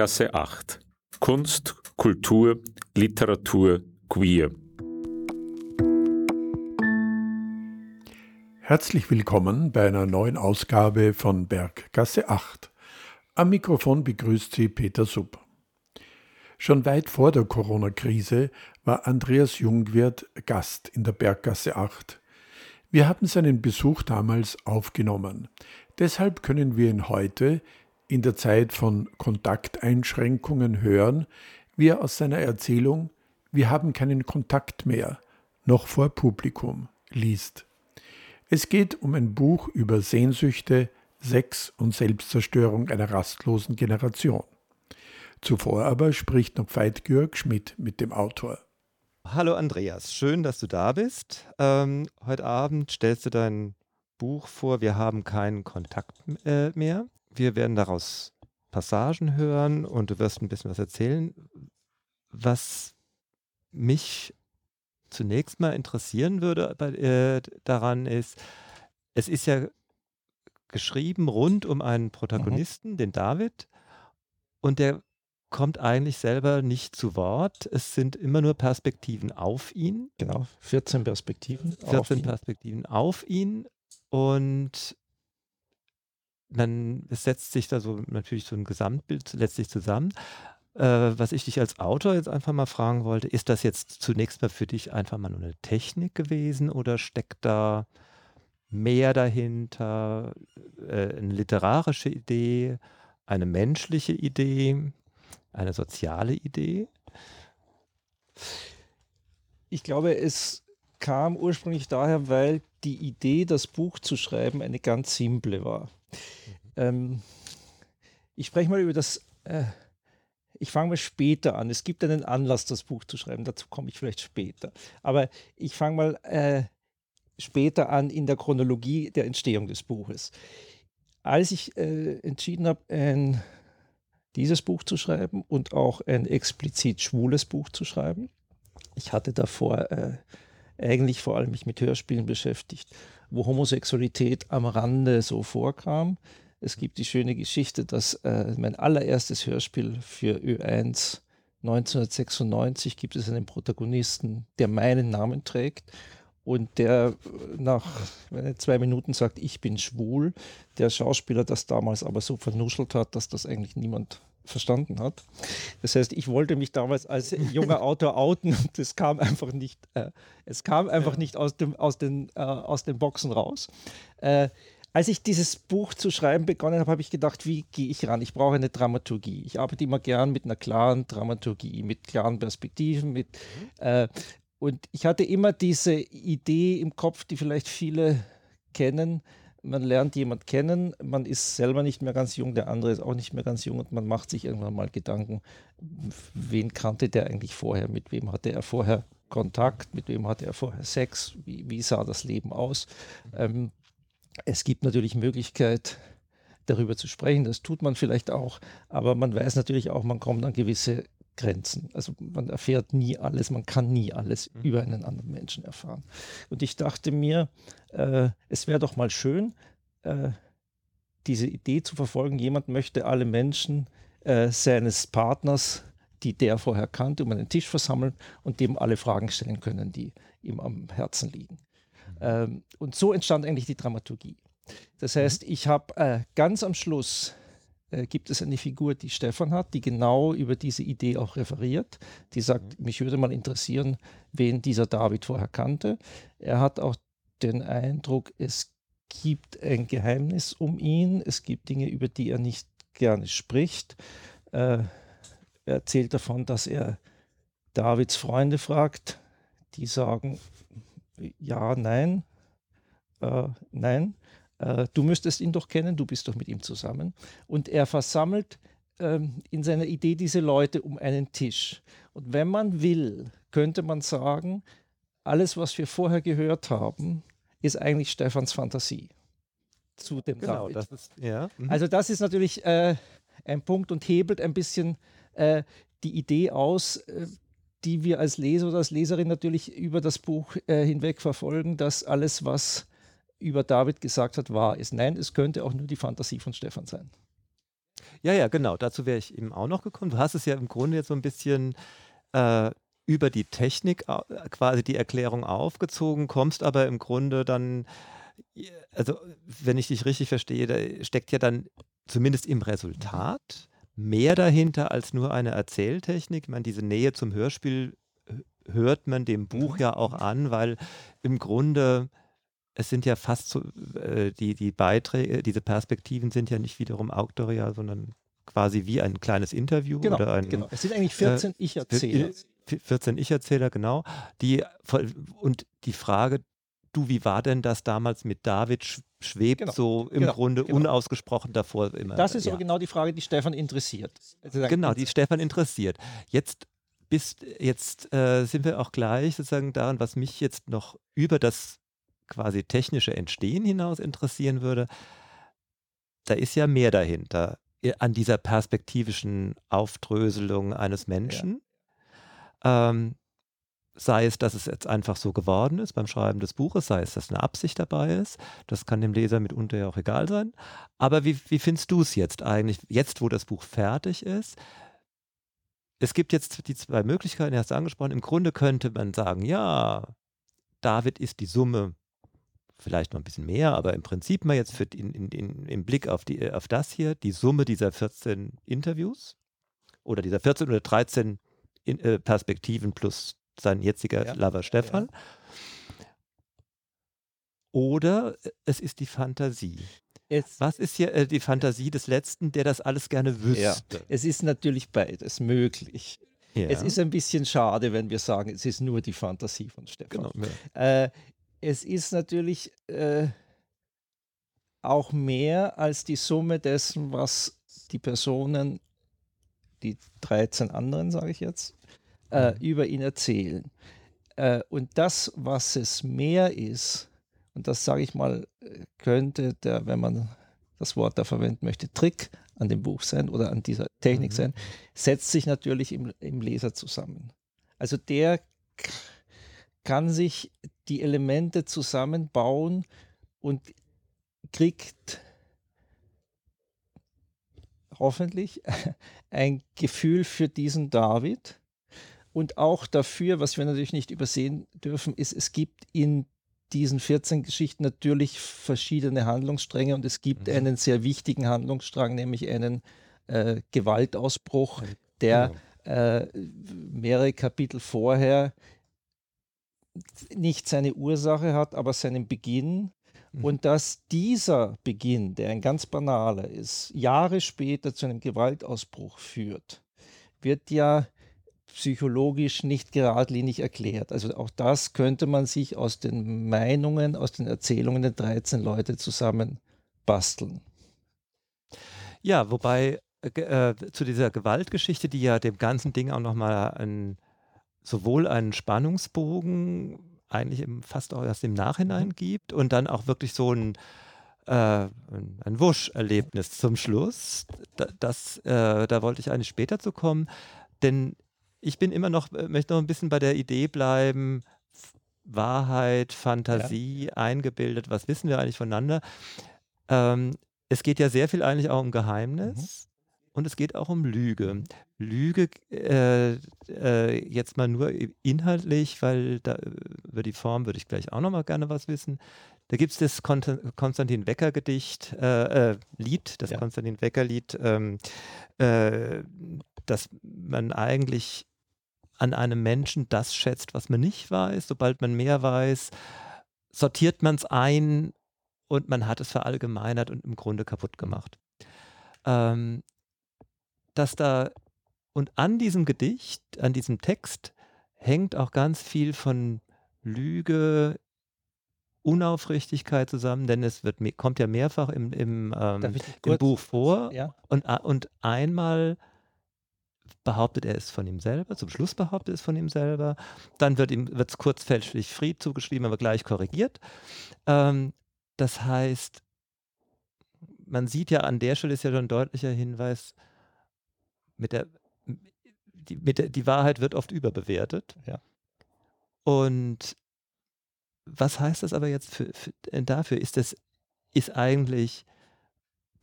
Berggasse 8. Kunst, Kultur, Literatur, Queer. Herzlich willkommen bei einer neuen Ausgabe von Berggasse 8. Am Mikrofon begrüßt Sie Peter Sub. Schon weit vor der Corona-Krise war Andreas Jungwirth Gast in der Berggasse 8. Wir haben seinen Besuch damals aufgenommen. Deshalb können wir ihn heute in der Zeit von Kontakteinschränkungen hören, wie er aus seiner Erzählung Wir haben keinen Kontakt mehr noch vor Publikum liest. Es geht um ein Buch über Sehnsüchte, Sex und Selbstzerstörung einer rastlosen Generation. Zuvor aber spricht noch Veit-Georg Schmidt mit dem Autor. Hallo Andreas, schön, dass du da bist. Ähm, heute Abend stellst du dein Buch vor, wir haben keinen Kontakt äh, mehr. Wir werden daraus Passagen hören und du wirst ein bisschen was erzählen. Was mich zunächst mal interessieren würde bei, äh, daran ist, es ist ja geschrieben rund um einen. Protagonisten, mhm. den David, und der kommt eigentlich selber nicht zu Wort. Es sind immer nur Perspektiven auf ihn. Genau, 14 Perspektiven. 14 auf Perspektiven auf ihn. Und dann setzt sich da so natürlich so ein Gesamtbild letztlich zusammen. Äh, was ich dich als Autor jetzt einfach mal fragen wollte, ist das jetzt zunächst mal für dich einfach mal nur eine Technik gewesen oder steckt da mehr dahinter, äh, eine literarische Idee, eine menschliche Idee, eine soziale Idee? Ich glaube, es kam ursprünglich daher, weil die Idee, das Buch zu schreiben, eine ganz simple war. Mhm. Ähm, ich spreche mal über das, äh, ich fange mal später an. Es gibt einen Anlass, das Buch zu schreiben, dazu komme ich vielleicht später. Aber ich fange mal äh, später an in der Chronologie der Entstehung des Buches. Als ich äh, entschieden habe, dieses Buch zu schreiben und auch ein explizit schwules Buch zu schreiben, ich hatte davor äh, eigentlich vor allem mich mit Hörspielen beschäftigt, wo Homosexualität am Rande so vorkam. Es gibt die schöne Geschichte, dass äh, mein allererstes Hörspiel für Ö1 1996 gibt es einen Protagonisten, der meinen Namen trägt und der nach zwei Minuten sagt, ich bin schwul. Der Schauspieler das damals aber so vernuschelt hat, dass das eigentlich niemand verstanden hat. Das heißt, ich wollte mich damals als junger Autor outen und es kam einfach nicht, äh, es kam einfach nicht aus, dem, aus, den, äh, aus den Boxen raus. Äh, als ich dieses Buch zu schreiben begonnen habe, habe ich gedacht, wie gehe ich ran? Ich brauche eine Dramaturgie. Ich arbeite immer gern mit einer klaren Dramaturgie, mit klaren Perspektiven, mit mhm. und ich hatte immer diese Idee im Kopf, die vielleicht viele kennen, man lernt jemand kennen, man ist selber nicht mehr ganz jung, der andere ist auch nicht mehr ganz jung und man macht sich irgendwann mal Gedanken, wen kannte der eigentlich vorher, mit wem hatte er vorher Kontakt, mit wem hatte er vorher Sex, wie, wie sah das Leben aus. Ähm, es gibt natürlich Möglichkeit, darüber zu sprechen, das tut man vielleicht auch, aber man weiß natürlich auch, man kommt an gewisse Grenzen. Also man erfährt nie alles, man kann nie alles mhm. über einen anderen Menschen erfahren. Und ich dachte mir, äh, es wäre doch mal schön, äh, diese Idee zu verfolgen, jemand möchte alle Menschen äh, seines Partners, die der vorher kannte, um einen Tisch versammeln und dem alle Fragen stellen können, die ihm am Herzen liegen. Mhm. Ähm, und so entstand eigentlich die Dramaturgie. Das mhm. heißt, ich habe äh, ganz am Schluss äh, gibt es eine Figur, die Stefan hat, die genau über diese Idee auch referiert. Die sagt, mhm. mich würde mal interessieren, wen dieser David vorher kannte. Er hat auch den Eindruck, es gibt ein Geheimnis um ihn, es gibt Dinge, über die er nicht gerne spricht. Äh, er erzählt davon, dass er Davids Freunde fragt, die sagen ja, nein, äh, nein. Äh, du müsstest ihn doch kennen, du bist doch mit ihm zusammen. Und er versammelt ähm, in seiner Idee diese Leute um einen Tisch. Und wenn man will, könnte man sagen, alles, was wir vorher gehört haben, ist eigentlich Stefans Fantasie zu dem genau, David. Das ist, ja. Mhm. Also das ist natürlich äh, ein Punkt und hebelt ein bisschen äh, die Idee aus, äh, die wir als Leser oder als Leserin natürlich über das Buch äh, hinweg verfolgen, dass alles, was über David gesagt hat, wahr ist. Nein, es könnte auch nur die Fantasie von Stefan sein. Ja, ja, genau. Dazu wäre ich eben auch noch gekommen. Du hast es ja im Grunde jetzt so ein bisschen äh, über die Technik äh, quasi die Erklärung aufgezogen, kommst aber im Grunde dann, also wenn ich dich richtig verstehe, da steckt ja dann zumindest im Resultat mehr dahinter als nur eine Erzähltechnik. Ich meine, diese Nähe zum Hörspiel hört man dem Buch mhm. ja auch an, weil im Grunde es sind ja fast so, äh, die, die Beiträge, diese Perspektiven sind ja nicht wiederum auktorial, sondern quasi wie ein kleines Interview genau, oder ein. Genau. Es sind eigentlich 14 äh, Ich-Erzähler. 14 Ich-Erzähler, genau. Die, und die Frage, du, wie war denn das damals mit David? Schwebt genau, so im genau, Grunde genau. unausgesprochen davor immer. Das ist ja. aber genau die Frage, die Stefan interessiert. Also genau, die Stefan interessiert. Jetzt bist, jetzt äh, sind wir auch gleich sozusagen daran, was mich jetzt noch über das quasi technische Entstehen hinaus interessieren würde, da ist ja mehr dahinter an dieser perspektivischen Aufdröselung eines Menschen. Ja. Ähm, sei es, dass es jetzt einfach so geworden ist beim Schreiben des Buches, sei es, dass eine Absicht dabei ist. Das kann dem Leser mitunter ja auch egal sein. Aber wie, wie findest du es jetzt eigentlich, jetzt wo das Buch fertig ist? Es gibt jetzt die zwei Möglichkeiten, hast du angesprochen. Im Grunde könnte man sagen, ja, David ist die Summe vielleicht noch ein bisschen mehr, aber im Prinzip mal jetzt für in, in, in, im Blick auf, die, auf das hier, die Summe dieser 14 Interviews oder dieser 14 oder 13 in, äh, Perspektiven plus sein jetziger ja. Lover Stefan. Ja. Oder es ist die Fantasie. Es Was ist hier äh, die Fantasie des Letzten, der das alles gerne wüsste? Ja. Es ist natürlich beides möglich. Ja. Es ist ein bisschen schade, wenn wir sagen, es ist nur die Fantasie von Stefan. Genau. Ja. Äh, es ist natürlich äh, auch mehr als die Summe dessen, was die Personen, die 13 anderen, sage ich jetzt, äh, mhm. über ihn erzählen. Äh, und das, was es mehr ist, und das sage ich mal, könnte der, wenn man das Wort da verwenden möchte, Trick an dem Buch sein oder an dieser Technik mhm. sein, setzt sich natürlich im, im Leser zusammen. Also der kann sich die Elemente zusammenbauen und kriegt hoffentlich ein Gefühl für diesen David und auch dafür, was wir natürlich nicht übersehen dürfen, ist, es gibt in diesen 14 Geschichten natürlich verschiedene Handlungsstränge und es gibt mhm. einen sehr wichtigen Handlungsstrang, nämlich einen äh, Gewaltausbruch, der genau. äh, mehrere Kapitel vorher nicht seine Ursache hat, aber seinen Beginn. Mhm. Und dass dieser Beginn, der ein ganz banaler ist, Jahre später zu einem Gewaltausbruch führt, wird ja psychologisch nicht geradlinig erklärt. Also auch das könnte man sich aus den Meinungen, aus den Erzählungen der 13 Leute zusammen basteln. Ja, wobei äh, äh, zu dieser Gewaltgeschichte, die ja dem ganzen Ding auch nochmal ein sowohl einen Spannungsbogen eigentlich im, fast auch erst im Nachhinein mhm. gibt und dann auch wirklich so ein, äh, ein Wusch-Erlebnis zum Schluss. Das, äh, da wollte ich eigentlich später zu kommen, denn ich bin immer noch, äh, möchte noch ein bisschen bei der Idee bleiben, Wahrheit, Fantasie, ja. eingebildet, was wissen wir eigentlich voneinander? Ähm, es geht ja sehr viel eigentlich auch um Geheimnis. Und es geht auch um Lüge. Lüge äh, äh, jetzt mal nur inhaltlich, weil da, über die Form würde ich gleich auch noch mal gerne was wissen. Da gibt es das Kon Konstantin Wecker Gedicht, äh, äh, Lied, das ja. Konstantin Wecker Lied, ähm, äh, dass man eigentlich an einem Menschen das schätzt, was man nicht weiß. Sobald man mehr weiß, sortiert man es ein und man hat es verallgemeinert und im Grunde kaputt gemacht. Ähm, dass da und an diesem Gedicht, an diesem Text hängt auch ganz viel von Lüge, Unaufrichtigkeit zusammen, denn es wird, kommt ja mehrfach im, im, ähm, im Buch vor. Ja? Und, und einmal behauptet er es von ihm selber, zum Schluss behauptet er es von ihm selber, dann wird ihm es kurz fälschlich Fried zugeschrieben, aber gleich korrigiert. Ähm, das heißt, man sieht ja an der Stelle ist ja schon ein deutlicher Hinweis, mit der, die, mit der, die Wahrheit wird oft überbewertet. Ja. Und was heißt das aber jetzt für, für, äh, dafür? Ist das, ist eigentlich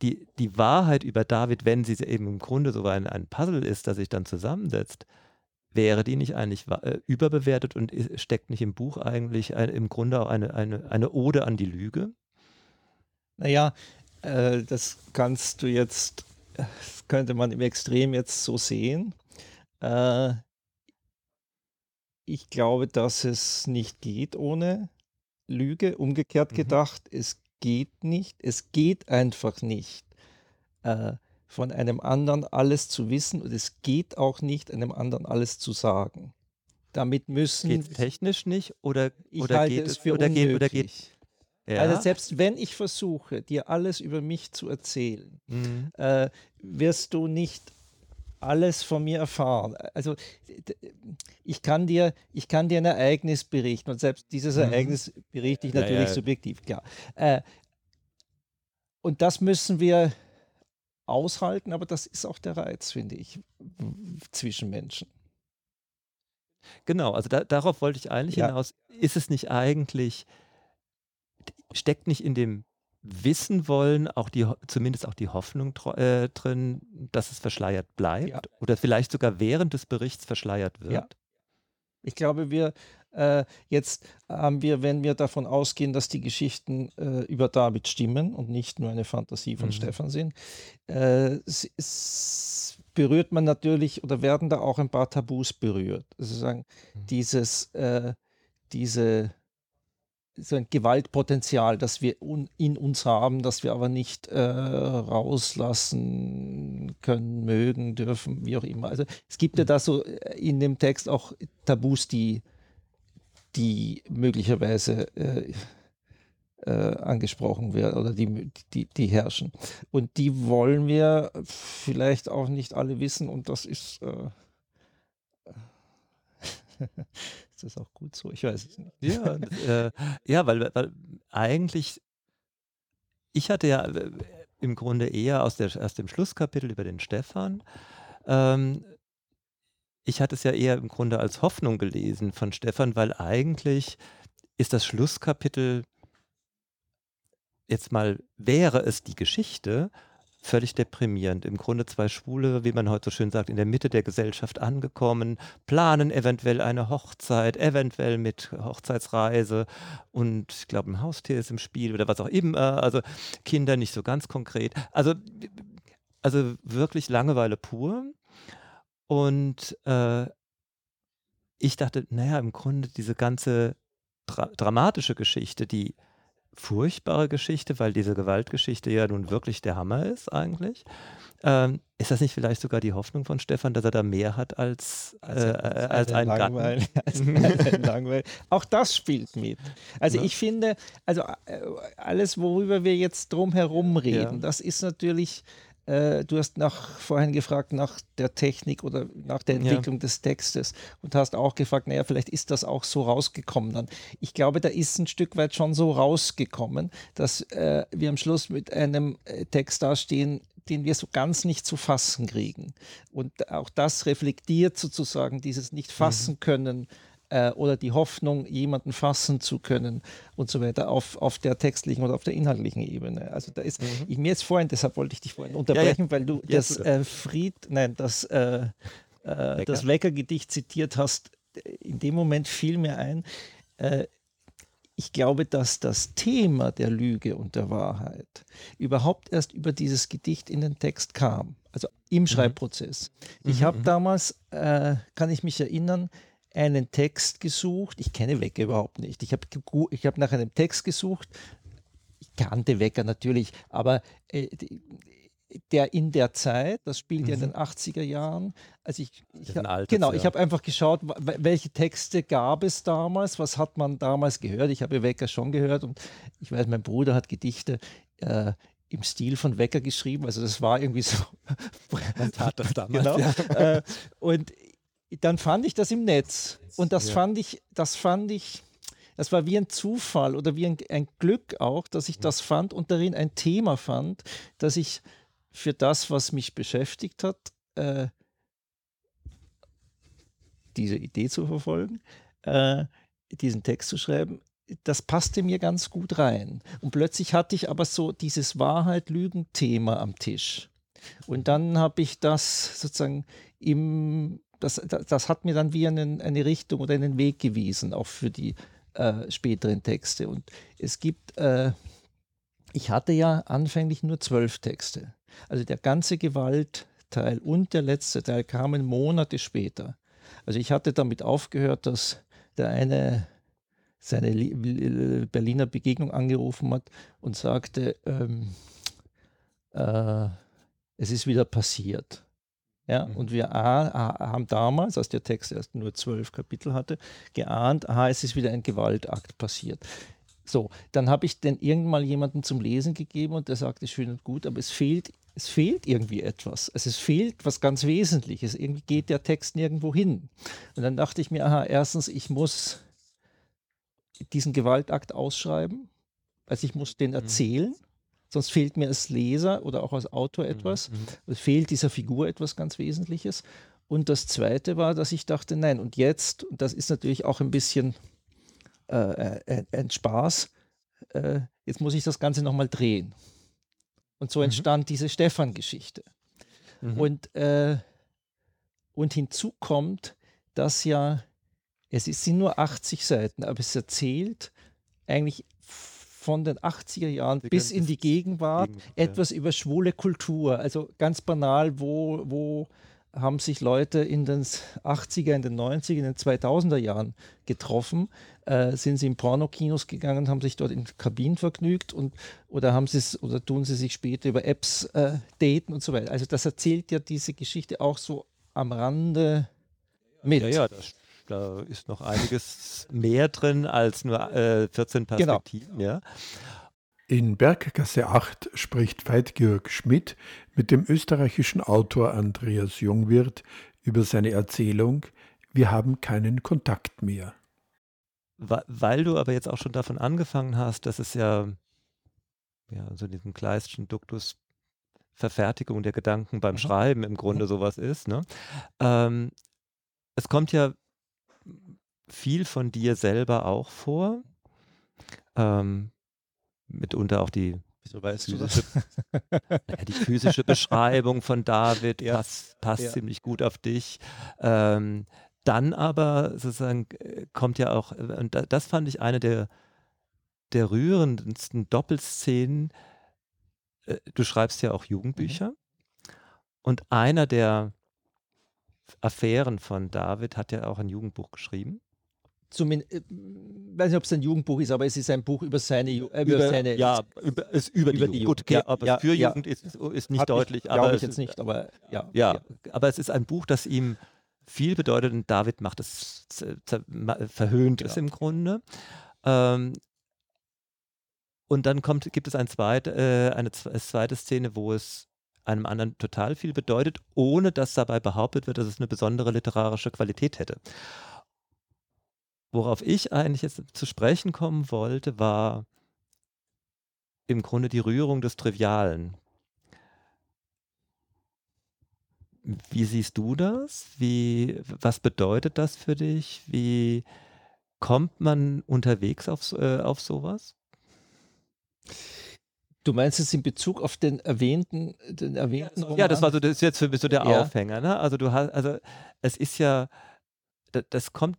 die, die Wahrheit über David, wenn sie eben im Grunde so ein, ein Puzzle ist, das sich dann zusammensetzt, wäre die nicht eigentlich äh, überbewertet und steckt nicht im Buch eigentlich ein, im Grunde auch eine, eine, eine Ode an die Lüge? Naja, äh, das kannst du jetzt, das könnte man im Extrem jetzt so sehen. Äh, ich glaube, dass es nicht geht ohne Lüge. Umgekehrt mhm. gedacht, es geht nicht. Es geht einfach nicht, äh, von einem anderen alles zu wissen und es geht auch nicht, einem anderen alles zu sagen. Damit müssen. Geht technisch nicht oder, ich oder halte geht es für oder geht, oder geht ja. Also selbst wenn ich versuche, dir alles über mich zu erzählen, Mhm. äh, wirst du nicht alles von mir erfahren. Also ich kann dir, ich kann dir ein Ereignis berichten und selbst dieses Mhm. Ereignis berichte ich Ja, natürlich ja. subjektiv, klar. Äh, und das müssen wir aushalten, aber das ist auch der Reiz, finde ich, zwischen Menschen. Genau, also da, darauf wollte ich eigentlich Ja. hinaus. Ist es nicht eigentlich, steckt nicht in dem Wissen wollen auch die, zumindest auch die Hoffnung äh, drin, dass es verschleiert bleibt Ja. oder vielleicht sogar während des Berichts verschleiert wird? Ja. Ich glaube, wir äh, jetzt haben wir, wenn wir davon ausgehen, dass die Geschichten äh, über David stimmen und nicht nur eine Fantasie von Mhm. Stefan sind, äh, berührt man natürlich oder werden da auch ein paar Tabus berührt. Also sagen, Mhm. dieses, äh, diese so ein Gewaltpotenzial, das wir un in uns haben, das wir aber nicht äh, rauslassen können, mögen, dürfen, wie auch immer. Also es gibt ja da so äh, in dem Text auch Tabus, die, die möglicherweise äh, äh, angesprochen werden oder die, die, die herrschen. Und die wollen wir vielleicht auch nicht alle wissen und das ist, äh, ist das auch gut so? Ich weiß es nicht. Ja, äh, ja weil, weil eigentlich, ich hatte ja äh, im Grunde eher aus, der, aus dem Schlusskapitel über den Stefan, ähm, ich hatte es ja eher im Grunde als Hoffnung gelesen von Stefan, weil eigentlich ist das Schlusskapitel jetzt mal, wäre es die Geschichte, völlig deprimierend. Im Grunde zwei Schwule, wie man heute so schön sagt, in der Mitte der Gesellschaft angekommen, planen eventuell eine Hochzeit, eventuell mit Hochzeitsreise und ich glaube, ein Haustier ist im Spiel oder was auch immer. Also Kinder nicht so ganz konkret. Also, also wirklich Langeweile pur. Und äh, ich dachte, naja, im Grunde diese ganze dra dramatische Geschichte, die furchtbare Geschichte, weil diese Gewaltgeschichte ja nun wirklich der Hammer ist eigentlich. Ähm, ist das nicht vielleicht sogar die Hoffnung von Stefan, dass er da mehr hat als, äh, als ein Gatten? Langweil, als ein Langweil. Auch das spielt mit. Also Ne? ich finde, also äh, alles, worüber wir jetzt drum herum reden, Ja. das ist natürlich, äh, du hast nach, vorhin gefragt nach der Technik oder nach der Ja. Entwicklung des Textes und hast auch gefragt, naja, vielleicht ist das auch so rausgekommen dann. Ich glaube, da ist ein Stück weit schon so rausgekommen, dass äh, wir am Schluss mit einem äh, Text dastehen, den wir so ganz nicht zu fassen kriegen. Und auch das reflektiert sozusagen dieses nicht fassen können äh, oder die Hoffnung, jemanden fassen zu können und so weiter auf, auf der textlichen oder auf der inhaltlichen Ebene. Also da ist, ich, mir jetzt vorhin, deshalb wollte ich dich vorhin unterbrechen, weil du Ja, das äh, Fried, nein, das, äh, äh, das Wecker-Gedicht zitiert hast, in dem Moment fiel mir ein, äh, ich glaube, dass das Thema der Lüge und der Wahrheit überhaupt erst über dieses Gedicht in den Text kam, also im Schreibprozess. Ich Mhm, habe mhm. damals, äh, kann ich mich erinnern, einen Text gesucht. Ich kenne Wecker überhaupt nicht. Ich habe ich hab nach einem Text gesucht. Ich kannte Wecker natürlich, aber äh, die, der in der Zeit, das spielt ja in den 80er Jahren, also ich, ich altes, genau, ja. ich habe einfach geschaut, welche Texte gab es damals, was hat man damals gehört. Ich habe Wecker schon gehört und ich weiß, mein Bruder hat Gedichte äh, im Stil von Wecker geschrieben, also das war irgendwie so. Man tat das damals, genau. ja. äh, und dann fand ich das im Netz und das Ja. fand ich, das fand ich, das war wie ein Zufall oder wie ein, ein Glück auch, dass ich das fand und darin ein Thema fand, dass ich für das, was mich beschäftigt hat, äh, diese Idee zu verfolgen, äh, diesen Text zu schreiben, das passte mir ganz gut rein. Und plötzlich hatte ich aber so dieses Wahrheit-Lügen-Thema am Tisch. Und dann habe ich das sozusagen im, das, das, das, hat mir dann wie einen, eine Richtung oder einen Weg gewiesen, auch für die äh, späteren Texte. Und es gibt, äh, ich hatte ja anfänglich nur zwölf Texte. Also der ganze Gewaltteil und der letzte Teil kamen Monate später. Also ich hatte damit aufgehört, dass der eine seine Berliner Begegnung angerufen hat und sagte, ähm, äh, es ist wieder passiert. Ja, mhm. Und wir haben damals, als der Text erst nur zwölf Kapitel hatte, geahnt, aha, es ist wieder ein Gewaltakt passiert. So, dann habe ich denn irgendwann mal jemanden zum Lesen gegeben und der sagte, schön und gut, aber es fehlt, es fehlt irgendwie etwas. Also es fehlt was ganz Wesentliches. Irgendwie geht der Text nirgendwo hin. Und dann dachte ich mir, aha, erstens, ich muss diesen Gewaltakt ausschreiben. Also ich muss den mhm. erzählen, mhm. Sonst fehlt mir als Leser oder auch als Autor mhm, etwas. Mhm. Es fehlt dieser Figur etwas ganz Wesentliches. Und das Zweite war, dass ich dachte, nein, und jetzt, und das ist natürlich auch ein bisschen äh, äh ein Spaß, äh, jetzt muss ich das Ganze nochmal drehen. Und so mhm. entstand mhm. diese Stefan-Geschichte. Mhm. Und, äh, und hinzu kommt, dass ja es sind nur 80 Seiten, aber es erzählt eigentlich von den 80er Jahren Sie bis in die Gegenwart Gegend, etwas ja. über schwule Kultur. Also ganz banal, wo, wo haben sich Leute in den 80er, in den 90er, in den 2000er Jahren getroffen, äh, sind sie in Pornokinos gegangen, haben sich dort in Kabinen vergnügt und oder haben sie es oder tun sie sich später über Apps äh, daten und so weiter. Also das erzählt ja diese Geschichte auch so am Rande mit. Ja, ja, das da ist noch einiges mehr drin als nur äh, 14 genau. Perspektiven. Genau. Ja. In Berggasse 8 spricht Veit-Georg Schmidt mit dem österreichischen Autor Andreas Jungwirth über seine Erzählung Wir haben keinen Kontakt mehr. Weil du aber jetzt auch schon davon angefangen hast, dass es ja, ja so diesen Kleistschen Duktus Verfertigung der Gedanken beim. Schreiben im Grunde sowas ist. Ne? Ähm, es kommt ja viel von dir selber auch vor. Ähm, mitunter auch die, Wieso weißt physische, ja, die physische Beschreibung von David ja. passt, passt ja. ziemlich gut auf dich. Ähm, dann aber sozusagen äh, kommt ja auch, äh, und das fand ich eine der, der rührendsten Doppelszenen. Äh, du schreibst ja auch Jugendbücher. Mhm. Und einer der Affären von David hat ja auch ein Jugendbuch geschrieben. Zumindest, äh, weiß nicht, ob es ein Jugendbuch ist, aber es ist ein Buch über seine, äh, über, über seine ja, über, ist über, über die, Jugend. Gut, ja, aber ja, für ja. Jugend ist, ist nicht deutlich. Ich, aber ich jetzt nicht, aber ja, ja, aber es ist ein Buch, das ihm viel bedeutet und David macht es verhöhnt genau. es im Grunde. Ähm, und dann kommt, gibt es ein zweit, äh, eine zweite Szene, wo es einem anderen total viel bedeutet, ohne dass dabei behauptet wird, dass es eine besondere literarische Qualität hätte. Worauf ich eigentlich jetzt zu sprechen kommen wollte, war im Grunde die Rührung des Trivialen. Wie siehst du das? Wie, was bedeutet das für dich? Wie kommt man unterwegs auf, äh, auf sowas? Du meinst es in Bezug auf den erwähnten, den erwähnten Roman? Ja, das war so, das ist jetzt für mich so der ja. Aufhänger. Ne? Also du hast, also es ist ja, das, das kommt,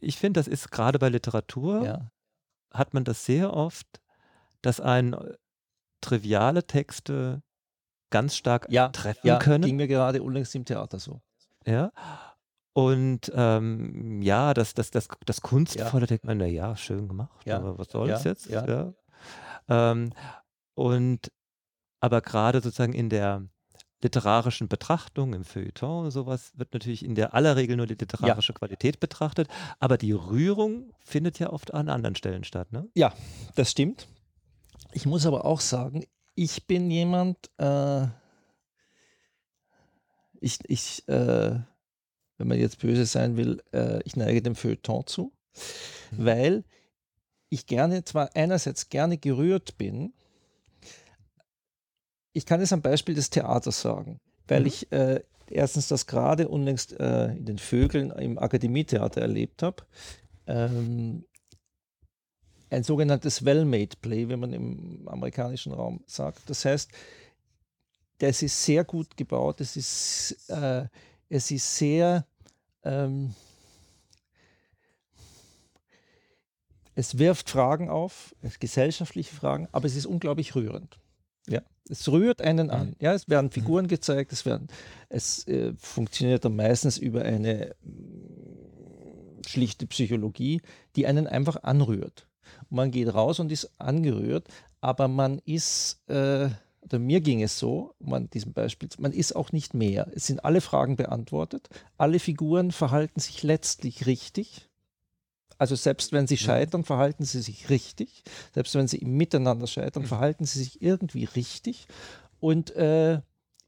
ich finde, das ist gerade bei Literatur, ja. hat man das sehr oft, dass ein äh, triviale Texte ganz stark ja, treffen ja, können. ging mir gerade unlängst im Theater so. Ja. Und ähm, ja, das, das, das, das Kunstvolle ja. denkt man, na ja, schön gemacht, ja. aber was soll es jetzt? Ja. Ähm, und aber gerade sozusagen in der literarischen Betrachtung, im Feuilleton, sowas wird natürlich in der aller Regel nur die literarische ja. Qualität betrachtet, aber die Rührung findet ja oft an anderen Stellen statt. Ne? Ja, das stimmt. Ich muss aber auch sagen, ich bin jemand, äh, ich, ich äh, wenn man jetzt böse sein will, äh, ich neige dem Feuilleton zu, mhm. weil ich gerne, zwar einerseits gerne gerührt bin, ich kann es am Beispiel des Theaters sagen, weil mhm. ich äh, erstens das gerade unlängst äh, in den Vögeln im Akademietheater erlebt habe. Ähm, ein sogenanntes Well-Made Play, wie man im amerikanischen Raum sagt. Das heißt, das ist sehr gut gebaut, es ist, äh, es ist sehr, ähm, es wirft Fragen auf, gesellschaftliche Fragen, aber es ist unglaublich rührend. Ja, es rührt einen an. Mhm. Ja, es werden Figuren gezeigt, es werden, es äh, funktioniert dann meistens über eine mm, schlichte Psychologie, die einen einfach anrührt. Man geht raus und ist angerührt, aber man ist, äh, oder mir ging es so, man diesem Beispiel, man ist auch nicht mehr. Es sind alle Fragen beantwortet, alle Figuren verhalten sich letztlich richtig. Also selbst wenn sie scheitern, verhalten sie sich richtig. Selbst wenn sie im Miteinander scheitern, verhalten sie sich irgendwie richtig. Und äh,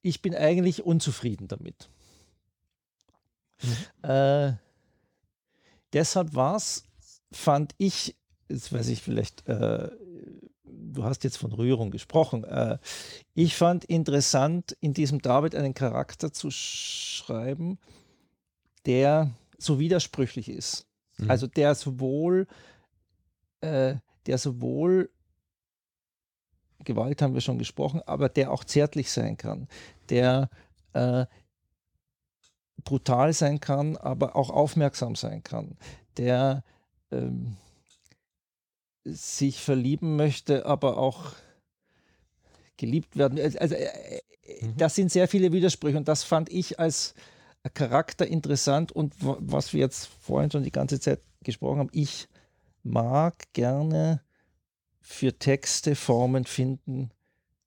ich bin eigentlich unzufrieden damit. Mhm. Äh, deshalb war es, fand ich, jetzt weiß ich vielleicht, äh, du hast jetzt von Rührung gesprochen. Äh, ich fand interessant, in diesem David einen Charakter zu schreiben, der so widersprüchlich ist. Mhm. Also der sowohl, äh, der sowohl Gewalt haben wir schon gesprochen, aber der auch zärtlich sein kann, der äh, brutal sein kann, aber auch aufmerksam sein kann, der ähm, sich verlieben möchte, aber auch geliebt werden. Also, äh, äh, mhm. das sind sehr viele Widersprüche und das fand ich als Charakter interessant und was wir jetzt vorhin schon die ganze Zeit gesprochen haben, ich mag gerne für Texte Formen finden,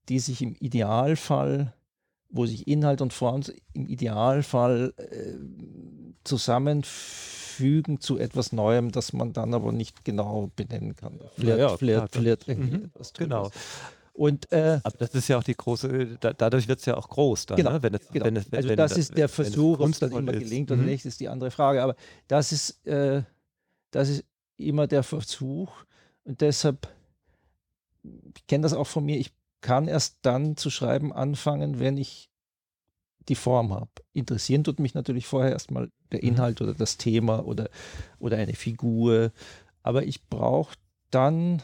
die sich im Idealfall, wo sich Inhalt und Form im Idealfall äh, zusammenfügen zu etwas Neuem, das man dann aber nicht genau benennen kann. Flirt, ja, ja, flirt, flirt, mhm, genau. Und, äh, Aber das ist ja auch die große, da, dadurch wird es ja auch groß dann, genau, ne? wenn es, genau. wenn es, wenn, also das ist der Versuch, ob es dann immer gelingt ist. oder mhm. nicht, ist die andere Frage. Aber das ist, äh, das ist immer der Versuch und deshalb, ich kenne das auch von mir, ich kann erst dann zu schreiben anfangen, wenn ich die Form habe. Interessieren tut mich natürlich vorher erstmal der mhm. Inhalt mhm. oder das Thema oder, oder eine Figur, aber ich brauche dann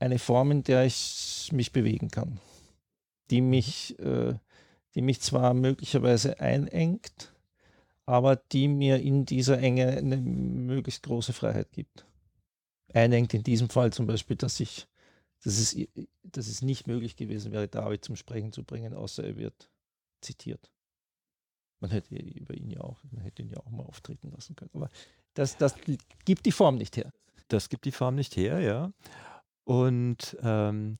eine Form, in der ich mich bewegen kann, die mhm. mich, äh, die mich zwar möglicherweise einengt, aber die mir in dieser Enge eine möglichst große Freiheit gibt. Einengt in diesem Fall zum Beispiel, dass ich, dass es, dass es nicht möglich gewesen wäre, David zum Sprechen zu bringen, außer er wird zitiert. Man hätte über ihn ja auch, man hätte ihn ja auch mal auftreten lassen können. Aber das, das gibt die Form nicht her. Das gibt die Form nicht her, ja. Und ähm,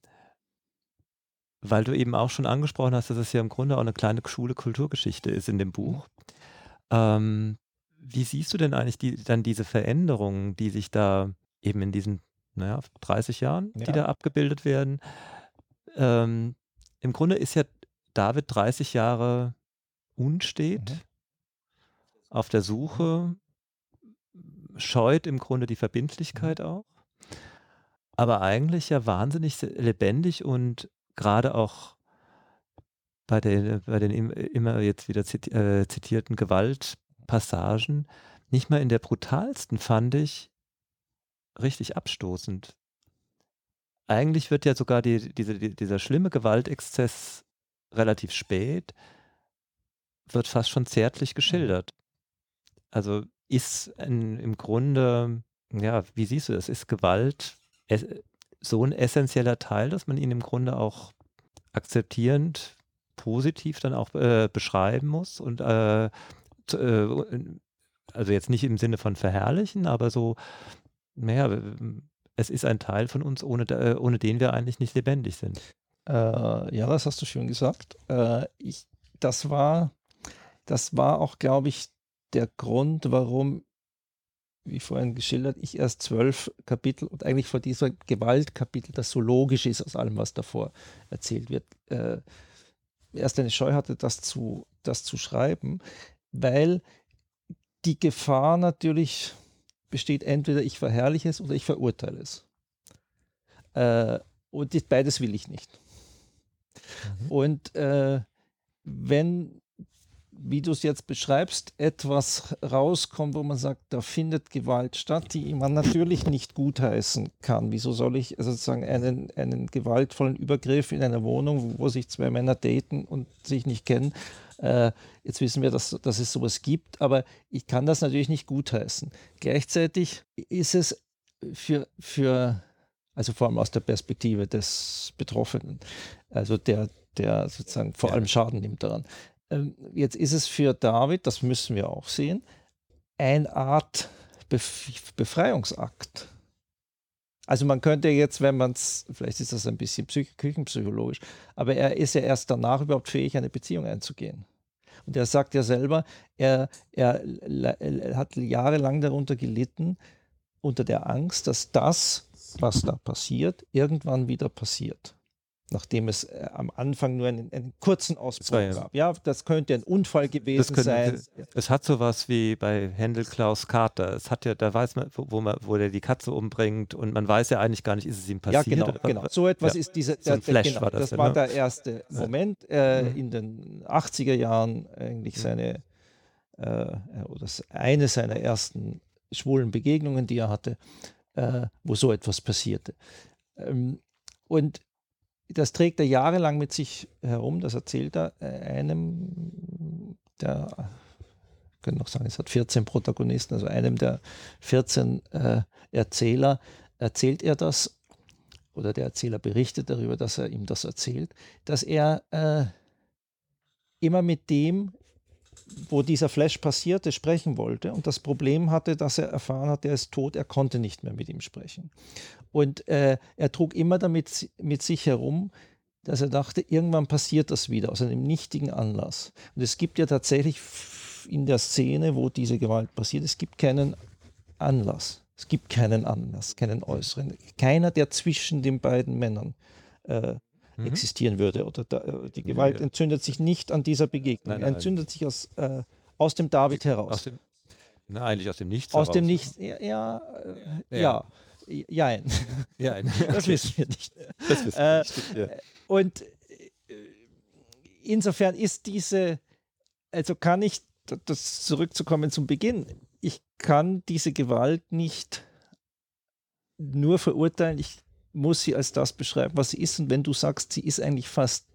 weil du eben auch schon angesprochen hast, dass es ja im Grunde auch eine kleine Schule Kulturgeschichte ist in dem Buch. Ähm, wie siehst du denn eigentlich die, dann diese Veränderungen, die sich da eben in diesen naja, 30 Jahren, die da abgebildet werden? Ähm, Im Grunde ist ja David 30 Jahre unstet, mhm. auf der Suche, scheut im Grunde die Verbindlichkeit mhm. auch aber eigentlich ja wahnsinnig lebendig und gerade auch bei den, bei den immer jetzt wieder äh, zitierten Gewaltpassagen nicht mal in der brutalsten fand ich richtig abstoßend. Eigentlich wird ja sogar die, diese, die, dieser schlimme Gewaltexzess relativ spät, wird fast schon zärtlich geschildert. Also ist ein, im Grunde, ja, wie siehst du das? Ist Gewalt so ein essentieller Teil, dass man ihn im Grunde auch akzeptierend, positiv dann auch äh, beschreiben muss und äh, äh, also jetzt nicht im Sinne von verherrlichen, aber so, naja, es ist ein Teil von uns, ohne, äh, ohne den wir eigentlich nicht lebendig sind. Äh, ja, das hast du schön gesagt. Äh, ich, das war, das war auch, glaube ich, der Grund, warum wie vorhin geschildert, ich erst zwölf Kapitel und eigentlich vor dieser Gewaltkapitel, das so logisch ist aus allem, was davor erzählt wird, äh, erst eine Scheu hatte, das zu, das zu schreiben, weil die Gefahr natürlich besteht, entweder ich verherrliche es oder ich verurteile es. Äh, und beides will ich nicht. Mhm. Und äh, wenn wie du es jetzt beschreibst, etwas rauskommt, wo man sagt, da findet Gewalt statt, die man natürlich nicht gutheißen kann. Wieso soll ich sozusagen einen, einen gewaltvollen Übergriff in einer Wohnung, wo sich zwei Männer daten und sich nicht kennen, äh, jetzt wissen wir, dass, dass es sowas gibt, aber ich kann das natürlich nicht gutheißen. Gleichzeitig ist es für, für also vor allem aus der Perspektive des Betroffenen, also der, der sozusagen vor allem Schaden nimmt daran. Ähm, jetzt ist es für David, das müssen wir auch sehen, eine Art Befreiungsakt. Also man könnte jetzt, wenn man es, vielleicht ist das ein bisschen psych küchenpsychologisch, aber er ist ja erst danach überhaupt fähig, eine Beziehung einzugehen. Und er sagt ja selber, er, er, er hat jahrelang darunter gelitten, unter der Angst, dass das, was da passiert, irgendwann wieder passiert nachdem es äh, am Anfang nur einen, einen kurzen Ausbruch ja, gab. Ja, das könnte ein Unfall gewesen könnte, sein. Es hat sowas wie bei Händel Klaus Carter. Es hat ja, da weiß man, wo, man, wo der die Katze umbringt und man weiß ja eigentlich gar nicht, ist es ihm passiert. Ja, genau, genau. So etwas ja. ist diese, so ein Flash genau, war das. Das war ne? der erste Moment äh, mhm. in den 80er Jahren eigentlich mhm. seine äh, oder eine seiner ersten schwulen Begegnungen, die er hatte, äh, wo so etwas passierte. Ähm, und das trägt er jahrelang mit sich herum, das erzählt er äh, einem der, ich könnte noch sagen, es hat 14 Protagonisten, also einem der 14 äh, Erzähler, erzählt er das, oder der Erzähler berichtet darüber, dass er ihm das erzählt, dass er äh, immer mit dem, wo dieser Flash passierte, sprechen wollte und das Problem hatte, dass er erfahren hat, er ist tot, er konnte nicht mehr mit ihm sprechen. Und äh, er trug immer damit mit sich herum, dass er dachte, irgendwann passiert das wieder aus einem nichtigen Anlass. Und es gibt ja tatsächlich in der Szene, wo diese Gewalt passiert, es gibt keinen Anlass. Es gibt keinen Anlass, keinen äußeren. Keiner, der zwischen den beiden Männern äh, mhm. existieren würde. Oder da, äh, die Gewalt ja, ja. entzündet sich nicht an dieser Begegnung. Nein, nein, entzündet nein. sich aus, äh, aus dem David heraus. Aus dem, na, eigentlich aus dem Nichts. Aus heraus. dem Nichts, ja, ja, äh, ja. Jein. Jein. Das wissen wir nicht. Das wissen wir nicht. Ja. Und äh, insofern ist diese, also kann ich, das zurückzukommen zum Beginn, ich kann diese Gewalt nicht nur verurteilen, ich muss sie als das beschreiben, was sie ist. Und wenn du sagst, sie ist eigentlich fast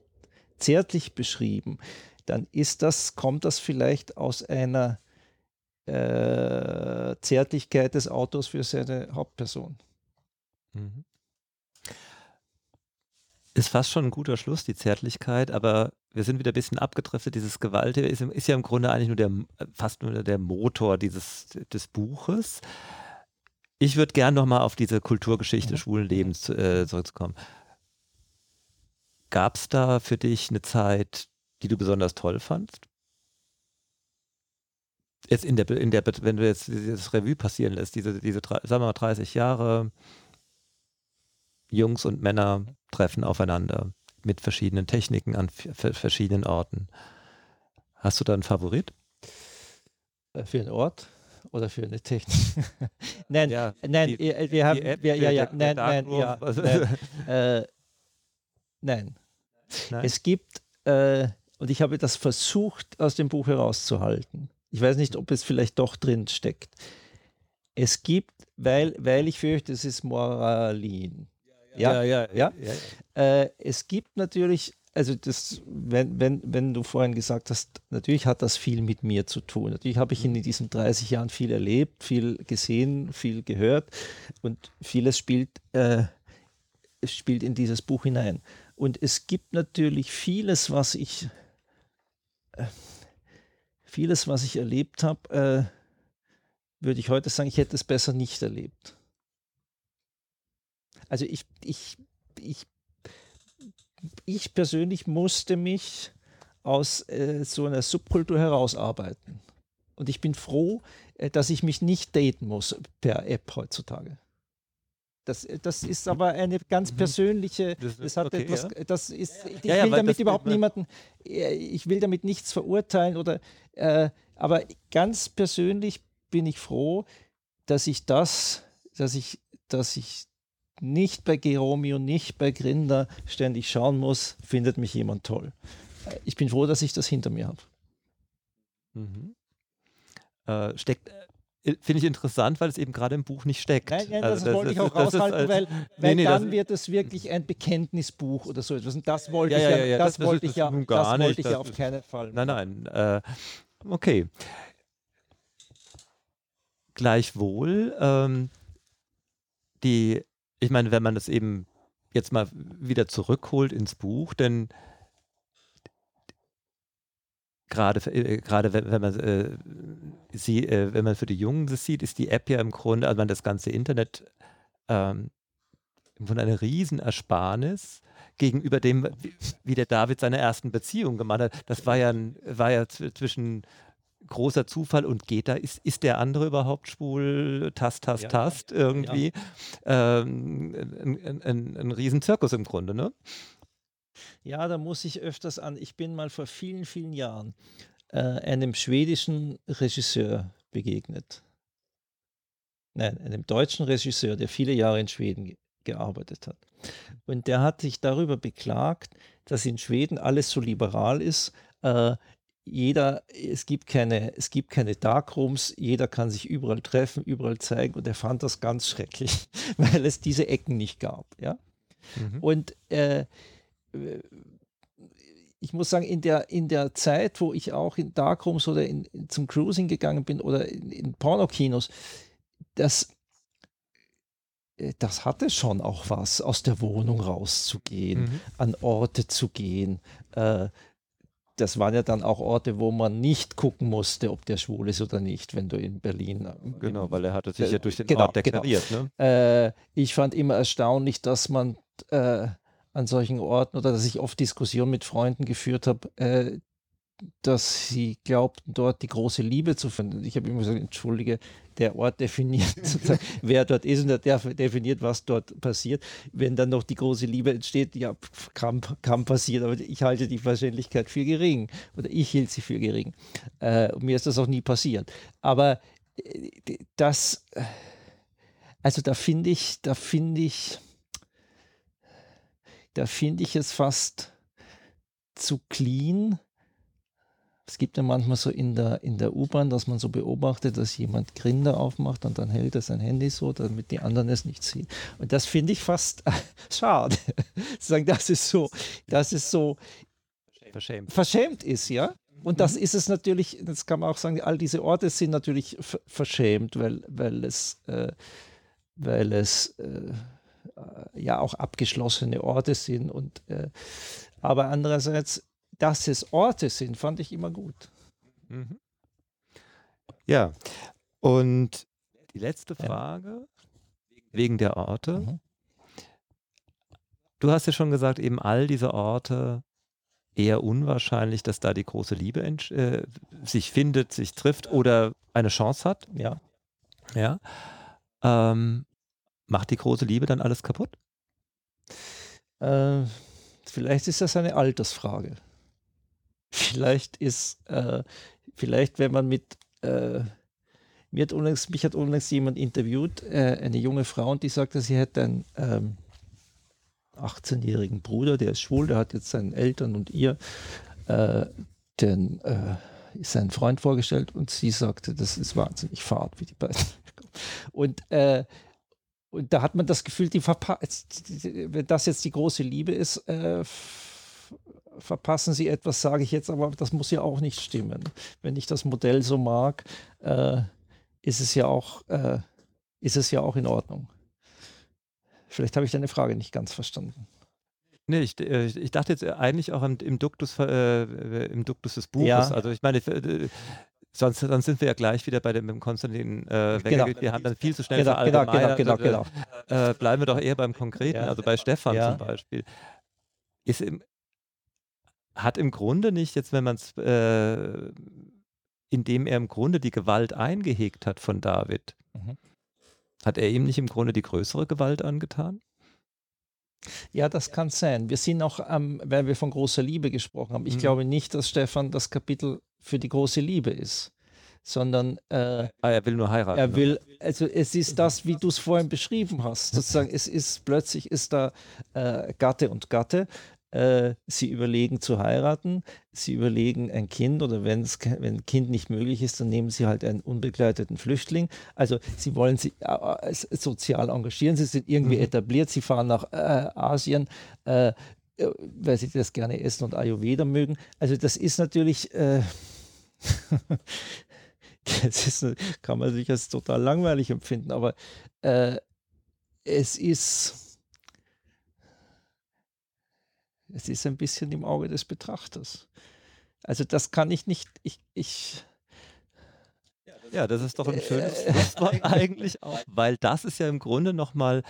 zärtlich beschrieben, dann ist das, kommt das vielleicht aus einer äh, Zärtlichkeit des Autors für seine Hauptperson. Mhm. Ist fast schon ein guter Schluss, die Zärtlichkeit, aber wir sind wieder ein bisschen abgedriftet. Dieses Gewalt ist, ist, ja im Grunde eigentlich nur der, fast nur der Motor dieses, des Buches. Ich würde gerne nochmal auf diese Kulturgeschichte mhm. schwulen Lebens äh, zurückkommen. Gab es da für dich eine Zeit, die du besonders toll fandst? Jetzt in der, in der, wenn du jetzt das Revue passieren lässt, diese, diese sagen wir mal 30 Jahre, Jungs und Männer treffen aufeinander mit verschiedenen Techniken an verschiedenen Orten. Hast du da einen Favorit? Äh, für einen Ort? oder für eine Technik? nein, ja, nein, die, wir haben, App, wir, ja, ja, nein, nein, ja, nein, äh, nein. nein. Es gibt, äh, und ich habe das versucht aus dem Buch herauszuhalten. Ich weiß nicht, ob es vielleicht doch drin steckt. Es gibt, weil, weil ich fürchte, es ist Moralin. Ja, ja, ja. ja. Äh, es gibt natürlich also das, wenn, wenn, wenn du vorhin gesagt hast, natürlich hat das viel mit mir zu tun. Natürlich habe ich in diesen 30 Jahren viel erlebt, viel gesehen, viel gehört und vieles spielt, äh, spielt in dieses Buch hinein. Und es gibt natürlich vieles, was ich, äh, vieles, was ich erlebt habe, äh, würde ich heute sagen, ich hätte es besser nicht erlebt. Also ich, ich, ich ich persönlich musste mich aus äh, so einer Subkultur herausarbeiten. Und ich bin froh, äh, dass ich mich nicht daten muss per App heutzutage. Das, äh, das ist aber eine ganz mhm. persönliche, das, das hat okay, etwas, ja. das ist, ich ja, will ja, damit überhaupt niemanden, äh, ich will damit nichts verurteilen oder, äh, aber ganz persönlich bin ich froh, dass ich das, dass ich, dass ich nicht bei Geromeo, nicht bei Grinder ständig schauen muss, findet mich jemand toll. Ich bin froh, dass ich das hinter mir habe. Mhm. Äh, steckt, äh, finde ich interessant, weil es eben gerade im Buch nicht steckt. Nein, nein, also das, das wollte ich auch raushalten, ist, weil, weil nee, nee, dann wird es wirklich ein Bekenntnisbuch oder so etwas. Und das wollte ja, ich ja, ja, das, das wollte ich ja, das wollte ich ja auf keinen Fall. Nein, nein. Äh, okay. Gleichwohl, ähm, die, ich meine, wenn man das eben jetzt mal wieder zurückholt ins Buch, denn gerade äh, gerade wenn, wenn man äh, sie, äh, wenn man für die Jungen das sieht, ist die App ja im Grunde, also man das ganze Internet ähm, im Grunde eine Riesenersparnis gegenüber dem, wie, der David seine ersten Beziehungen gemacht hat. Das war ja, war ja zwischen großer Zufall und geht da, ist, ist der andere überhaupt schwul, tast, tast, ja, tast, irgendwie. Ja. Ähm, ein, ein, ein Riesenzirkus im Grunde, ne? Ja, da muss ich öfters an. Ich bin mal vor vielen, vielen Jahren äh, einem schwedischen Regisseur begegnet. Nein, einem deutschen Regisseur, der viele Jahre in Schweden ge gearbeitet hat. Und der hat sich darüber beklagt, dass in Schweden alles so liberal ist. Äh, jeder, es gibt keine, es gibt keine Darkrooms, jeder kann sich überall treffen, überall zeigen und er fand das ganz schrecklich, weil es diese Ecken nicht gab. Ja? Mhm. Und äh, ich muss sagen, in der, in der Zeit, wo ich auch in Darkrooms oder in, zum Cruising gegangen bin oder in, in Pornokinos, das, äh, das hatte schon auch was, aus der Wohnung rauszugehen, mhm. an Orte zu gehen. Äh, das waren ja dann auch Orte, wo man nicht gucken musste, ob der schwul ist oder nicht, wenn du in Berlin. Äh, genau, weil er hatte sich ja durch den genau, Ort deklariert. Genau. Ne? Äh, ich fand immer erstaunlich, dass man äh, an solchen Orten oder dass ich oft Diskussionen mit Freunden geführt habe, äh, dass sie glaubten, dort die große Liebe zu finden. Ich habe immer gesagt, entschuldige, der Ort definiert, wer dort ist und der definiert, was dort passiert. Wenn dann noch die große Liebe entsteht, ja, kann, kann passieren, aber ich halte die Wahrscheinlichkeit für gering oder ich hielt sie für gering. Äh, mir ist das auch nie passiert. Aber äh, das, äh, also da finde ich, da finde ich, da finde ich es fast zu clean. Es gibt ja manchmal so in der, in der U-Bahn, dass man so beobachtet, dass jemand Grinde aufmacht und dann hält er sein Handy so, damit die anderen es nicht sehen. Und das finde ich fast schade. sagen, das ist so, das ist so verschämt, verschämt ist, ja. Und das mhm. ist es natürlich, das kann man auch sagen, all diese Orte sind natürlich verschämt, weil, weil es, äh, weil es äh, ja auch abgeschlossene Orte sind. Und, äh, aber andererseits, dass es Orte sind, fand ich immer gut. Mhm. Ja, und die letzte Frage ja. wegen der Orte. Mhm. Du hast ja schon gesagt, eben all diese Orte eher unwahrscheinlich, dass da die große Liebe äh, sich findet, sich trifft oder eine Chance hat. Ja. Ja. Ähm, Macht die große Liebe dann alles kaputt? Äh, vielleicht ist das eine Altersfrage. Vielleicht ist, äh, vielleicht wenn man mit, äh, mir hat unlängst, mich hat unlängst jemand interviewt, äh, eine junge Frau, und die sagte, sie hätte einen ähm, 18-jährigen Bruder, der ist schwul, der hat jetzt seinen Eltern und ihr äh, den, äh, seinen Freund vorgestellt und sie sagte, das ist wahnsinnig fad, wie die beiden. Und äh, und da hat man das Gefühl, die wenn das jetzt die große Liebe ist, äh, verpassen sie etwas, sage ich jetzt, aber das muss ja auch nicht stimmen. Wenn ich das Modell so mag, äh, ist es ja auch, äh, ist es ja auch in Ordnung. Vielleicht habe ich deine Frage nicht ganz verstanden. Nee, ich, äh, ich dachte jetzt eigentlich auch im, im Duktus, äh, im Duktus des Buches. Ja. Also ich meine, äh, Sonst, sonst sind wir ja gleich wieder bei dem Konstantin äh, genau. Wir haben dann viel zu schnell genau, genau, genau, genau, genau. Äh, bleiben wir doch eher beim Konkreten, ja. also bei Stefan ja. zum Beispiel. Ist im, hat im Grunde nicht, jetzt wenn man es, äh, indem er im Grunde die Gewalt eingehegt hat von David, mhm. hat er ihm nicht im Grunde die größere Gewalt angetan? Ja, das kann sein. Wir sind auch, ähm, weil wir von großer Liebe gesprochen haben. Ich mhm. glaube nicht, dass Stefan das Kapitel für die große Liebe ist, sondern äh, ah, er will nur heiraten. Er ne? will, also es ist das, wie du es vorhin beschrieben hast. Sozusagen, es ist plötzlich ist da äh, Gatte und Gatte Äh, sie überlegen zu heiraten, sie überlegen ein Kind oder wenn ein Kind nicht möglich ist, dann nehmen sie halt einen unbegleiteten Flüchtling. Also sie wollen sich äh, sozial engagieren, sie sind irgendwie mhm. etabliert, sie fahren nach äh, Asien, äh, äh, weil sie das gerne essen und Ayurveda mögen. Also das ist natürlich, äh, das ist, kann man sich als total langweilig empfinden, aber äh, es ist, es ist ein bisschen im Auge des Betrachters. Also das kann ich nicht, ich, ich ja, das ist doch ein schönes äh, Schlusswort eigentlich auch, weil das ist ja im Grunde nochmal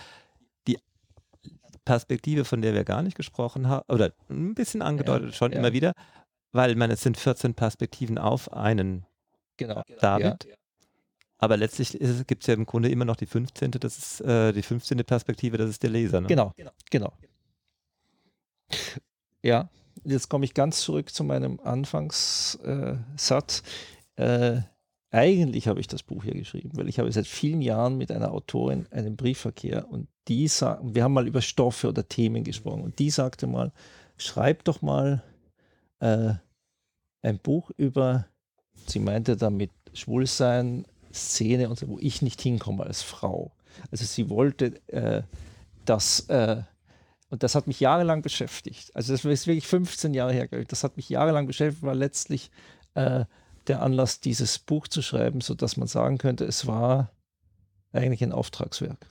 Perspektive, von der wir gar nicht gesprochen haben, oder ein bisschen angedeutet ja, schon ja. immer wieder, weil man, es sind 14 Perspektiven auf einen genau. David. Ja. Aber letztlich gibt es ja im Grunde immer noch die 15. Das ist äh, die 15. Perspektive, das ist der Leser. Ne? Genau, genau. Ja, jetzt komme ich ganz zurück zu meinem Anfangssatz. Äh, eigentlich habe ich das Buch hier geschrieben, weil ich habe seit vielen Jahren mit einer Autorin einen Briefverkehr und die sagt, wir haben mal über Stoffe oder Themen gesprochen und die sagte mal, schreib doch mal äh, ein Buch über, sie meinte damit Schwulsein, Szene und so, wo ich nicht hinkomme als Frau. Also sie wollte äh, das, äh, und das hat mich jahrelang beschäftigt. Also das ist wirklich 15 Jahre her, das hat mich jahrelang beschäftigt, war letztlich äh, der Anlass, dieses Buch zu schreiben, sodass man sagen könnte, es war eigentlich ein Auftragswerk.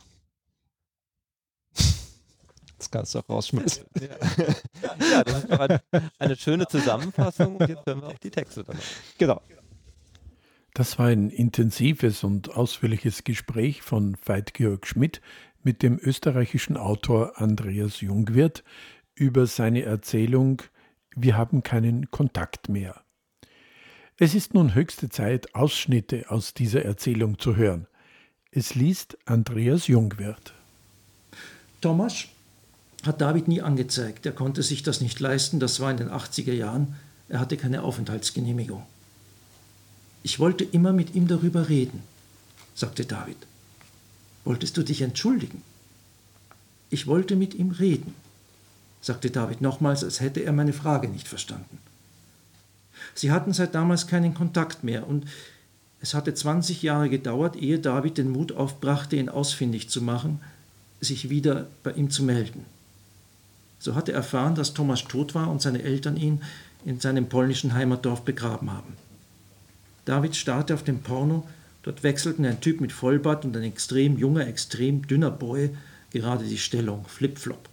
Das kannst du auch rausschmeißen. Ja, ja das ist doch eine, schöne Zusammenfassung und jetzt hören wir auch die Texte dann. Genau. Das war ein intensives und ausführliches Gespräch von Veit-Georg Schmidt mit dem österreichischen Autor Andreas Jungwirth über seine Erzählung Wir haben keinen Kontakt mehr. Es ist nun höchste Zeit, Ausschnitte aus dieser Erzählung zu hören. Es liest Andreas Jungwirth. Thomas hat David nie angezeigt. Er konnte sich das nicht leisten. Das war in den 80er Jahren. Er hatte keine Aufenthaltsgenehmigung. Ich wollte immer mit ihm darüber reden, sagte David. Wolltest du dich entschuldigen? Ich wollte mit ihm reden, sagte David nochmals, als hätte er meine Frage nicht verstanden. Sie hatten seit damals keinen Kontakt mehr und es hatte 20 Jahre gedauert, ehe David den Mut aufbrachte, ihn ausfindig zu machen, sich wieder bei ihm zu melden. So hatte er erfahren, dass Thomas tot war und seine Eltern ihn in seinem polnischen Heimatdorf begraben haben. David starrte auf den Porno, dort wechselten ein Typ mit Vollbart und ein extrem junger, extrem dünner Boy gerade die Stellung, Flip-Flop.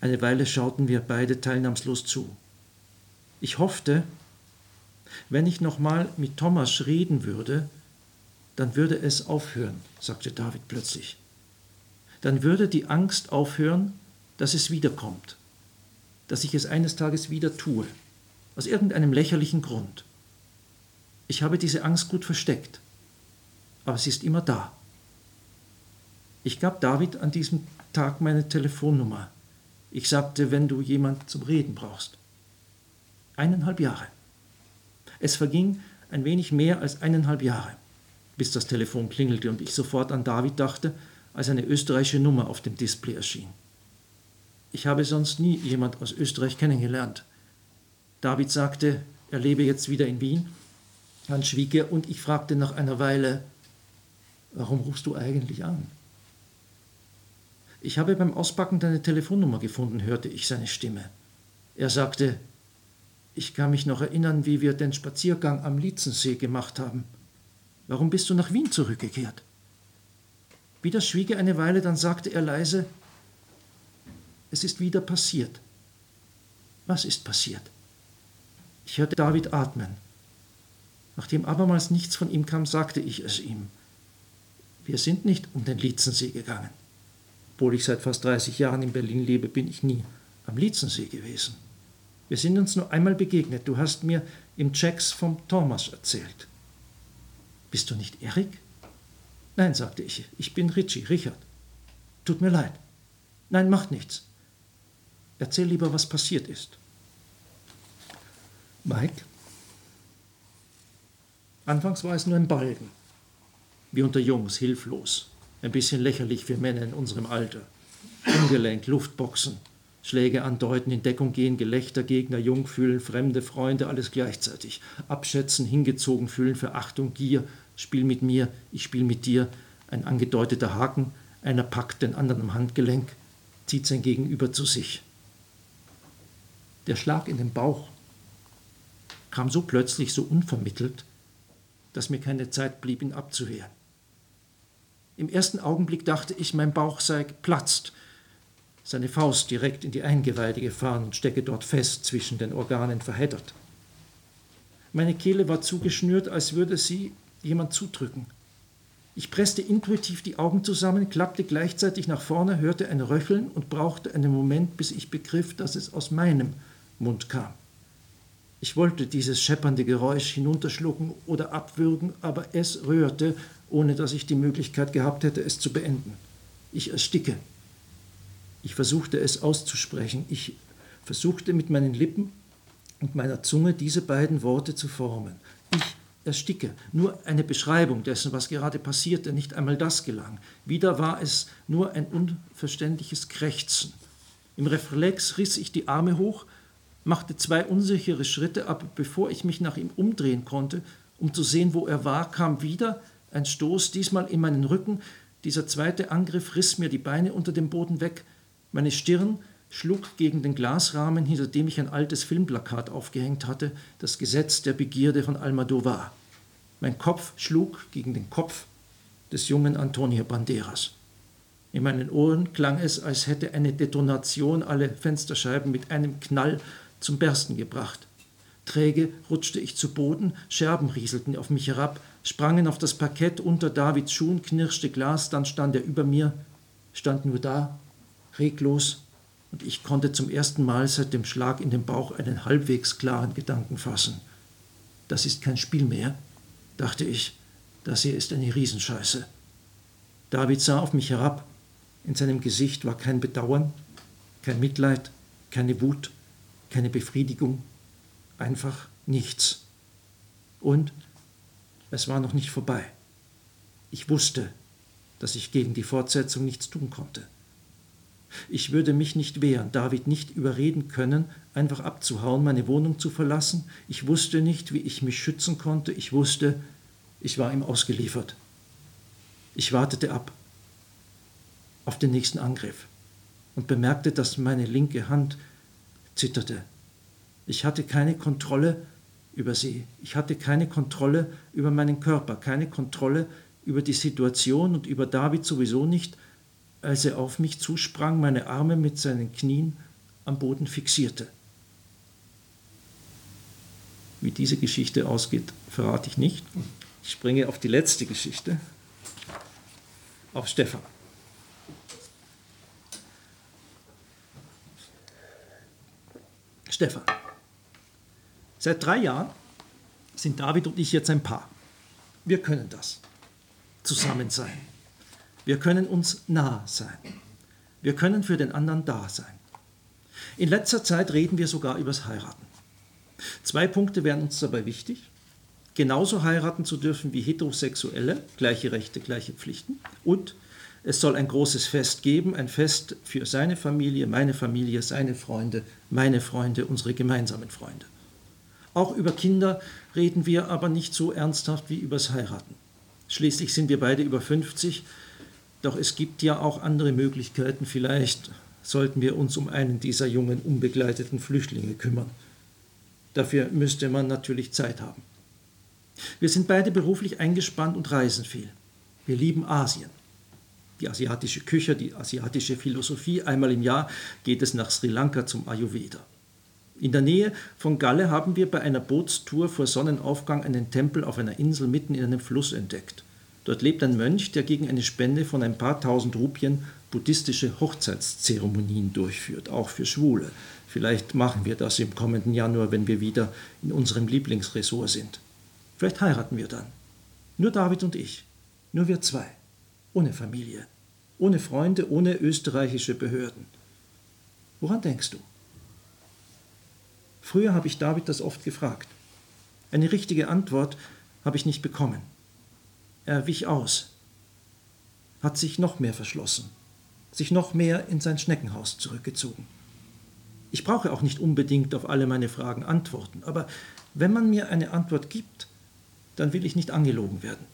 Eine Weile schauten wir beide teilnahmslos zu. Ich hoffte, wenn ich nochmal mit Thomas reden würde, dann würde es aufhören, sagte David plötzlich. Dann würde die Angst aufhören, dass es wiederkommt, dass ich es eines Tages wieder tue, aus irgendeinem lächerlichen Grund. Ich habe diese Angst gut versteckt, aber sie ist immer da. Ich gab David an diesem Tag meine Telefonnummer. Ich sagte, wenn du jemand zum Reden brauchst. Eineinhalb Jahre. Es verging ein wenig mehr als eineinhalb Jahre, bis das Telefon klingelte und ich sofort an David dachte, als eine österreichische Nummer auf dem Display erschien. Ich habe sonst nie jemand aus Österreich kennengelernt. David sagte, er lebe jetzt wieder in Wien. Dann schwieg er und ich fragte nach einer Weile, warum rufst du eigentlich an? Ich habe beim Auspacken deine Telefonnummer gefunden, hörte ich seine Stimme. Er sagte, ich kann mich noch erinnern, wie wir den Spaziergang am Lietzensee gemacht haben. Warum bist du nach Wien zurückgekehrt? Wieder schwieg er eine Weile, dann sagte er leise, es ist wieder passiert. Was ist passiert? Ich hörte David atmen. Nachdem abermals nichts von ihm kam, sagte ich es ihm. Wir sind nicht um den Lietzensee gegangen. Obwohl ich seit fast 30 Jahren in Berlin lebe, bin ich nie am Lietzensee gewesen. Wir sind uns nur einmal begegnet. Du hast mir im Checks vom Thomas erzählt. Bist du nicht Erik? Nein, sagte ich. Ich bin Richie, Richard. Tut mir leid. Nein, macht nichts. Erzähl lieber, was passiert ist. Mike? Anfangs war es nur ein Balken. Wie unter Jungs, hilflos. Ein bisschen lächerlich für Männer in unserem Alter. Ungelenk, Luftboxen. Schläge andeuten, in Deckung gehen, Gelächter, Gegner, Jung fühlen, Fremde, Freunde, alles gleichzeitig. Abschätzen, hingezogen fühlen, Verachtung, Gier, Spiel mit mir, ich spiel mit dir, ein angedeuteter Haken, einer packt den anderen am Handgelenk, zieht sein Gegenüber zu sich. Der Schlag in den Bauch kam so plötzlich, so unvermittelt, dass mir keine Zeit blieb, ihn abzuwehren. Im ersten Augenblick dachte ich, mein Bauch sei geplatzt, seine Faust direkt in die Eingeweide gefahren und stecke dort fest zwischen den Organen verheddert. Meine Kehle war zugeschnürt, als würde sie jemand zudrücken. Ich presste intuitiv die Augen zusammen, klappte gleichzeitig nach vorne, hörte ein Röcheln und brauchte einen Moment, bis ich begriff, dass es aus meinem Mund kam. Ich wollte dieses scheppernde Geräusch hinunterschlucken oder abwürgen, aber es rührte, ohne dass ich die Möglichkeit gehabt hätte, es zu beenden. Ich ersticke. Ich versuchte es auszusprechen. Ich versuchte mit meinen Lippen und meiner Zunge diese beiden Worte zu formen. Ich ersticke. Nur eine Beschreibung dessen, was gerade passierte, nicht einmal das gelang. Wieder war es nur ein unverständliches Krächzen. Im Reflex riss ich die Arme hoch, machte zwei unsichere Schritte, aber bevor ich mich nach ihm umdrehen konnte, um zu sehen, wo er war, kam wieder ein Stoß, diesmal in meinen Rücken. Dieser zweite Angriff riss mir die Beine unter dem Boden weg. Meine Stirn schlug gegen den Glasrahmen, hinter dem ich ein altes Filmplakat aufgehängt hatte, das Gesetz der Begierde von Almodovar. Mein Kopf schlug gegen den Kopf des jungen Antonio Banderas. In meinen Ohren klang es, als hätte eine Detonation alle Fensterscheiben mit einem Knall zum Bersten gebracht. Träge rutschte ich zu Boden, Scherben rieselten auf mich herab, sprangen auf das Parkett unter Davids Schuhen, knirschte Glas, dann stand er über mir, stand nur da, reglos, und ich konnte zum ersten Mal seit dem Schlag in den Bauch einen halbwegs klaren Gedanken fassen. Das ist kein Spiel mehr, dachte ich, das hier ist eine Riesenscheiße. David sah auf mich herab, in seinem Gesicht war kein Bedauern, kein Mitleid, keine Wut, keine Befriedigung, einfach nichts. Und es war noch nicht vorbei. Ich wusste, dass ich gegen die Fortsetzung nichts tun konnte. Ich würde mich nicht wehren, David nicht überreden können, einfach abzuhauen, meine Wohnung zu verlassen. Ich wusste nicht, wie ich mich schützen konnte. Ich wusste, ich war ihm ausgeliefert. Ich wartete ab auf den nächsten Angriff und bemerkte, dass meine linke Hand zitterte. Ich hatte keine Kontrolle über sie. Ich hatte keine Kontrolle über meinen Körper, keine Kontrolle über die Situation und über David sowieso nicht, als er auf mich zusprang, meine Arme mit seinen Knien am Boden fixierte. Wie diese Geschichte ausgeht, verrate ich nicht. Ich springe auf die letzte Geschichte, auf Stefan. Stefan. Seit drei Jahren sind David und ich jetzt ein Paar. Wir können das. Zusammen sein. Wir können uns nah sein. Wir können für den anderen da sein. In letzter Zeit reden wir sogar übers Heiraten. Zwei Punkte wären uns dabei wichtig. Genauso heiraten zu dürfen wie Heterosexuelle, gleiche Rechte, gleiche Pflichten. Und es soll ein großes Fest geben, ein Fest für seine Familie, meine Familie, seine Freunde, meine Freunde, unsere gemeinsamen Freunde. Auch über Kinder reden wir aber nicht so ernsthaft wie übers Heiraten. Schließlich sind wir beide über 50, doch es gibt ja auch andere Möglichkeiten. Vielleicht sollten wir uns um einen dieser jungen, unbegleiteten Flüchtlinge kümmern. Dafür müsste man natürlich Zeit haben. Wir sind beide beruflich eingespannt und reisen viel. Wir lieben Asien die asiatische Küche, die asiatische Philosophie. Einmal im Jahr geht es nach Sri Lanka zum Ayurveda. In der Nähe von Galle haben wir bei einer Bootstour vor Sonnenaufgang einen Tempel auf einer Insel mitten in einem Fluss entdeckt. Dort lebt ein Mönch, der gegen eine Spende von ein paar tausend Rupien buddhistische Hochzeitszeremonien durchführt, auch für Schwule. Vielleicht machen wir das im kommenden Januar, wenn wir wieder in unserem Lieblingsresort sind. Vielleicht heiraten wir dann. Nur David und ich. Nur wir zwei. Ohne Familie ohne Freunde, ohne österreichische Behörden. Woran denkst du? Früher habe ich David das oft gefragt. Eine richtige Antwort habe ich nicht bekommen. Er wich aus, hat sich noch mehr verschlossen, sich noch mehr in sein Schneckenhaus zurückgezogen. Ich brauche auch nicht unbedingt auf alle meine Fragen Antworten, aber wenn man mir eine Antwort gibt, dann will ich nicht angelogen werden.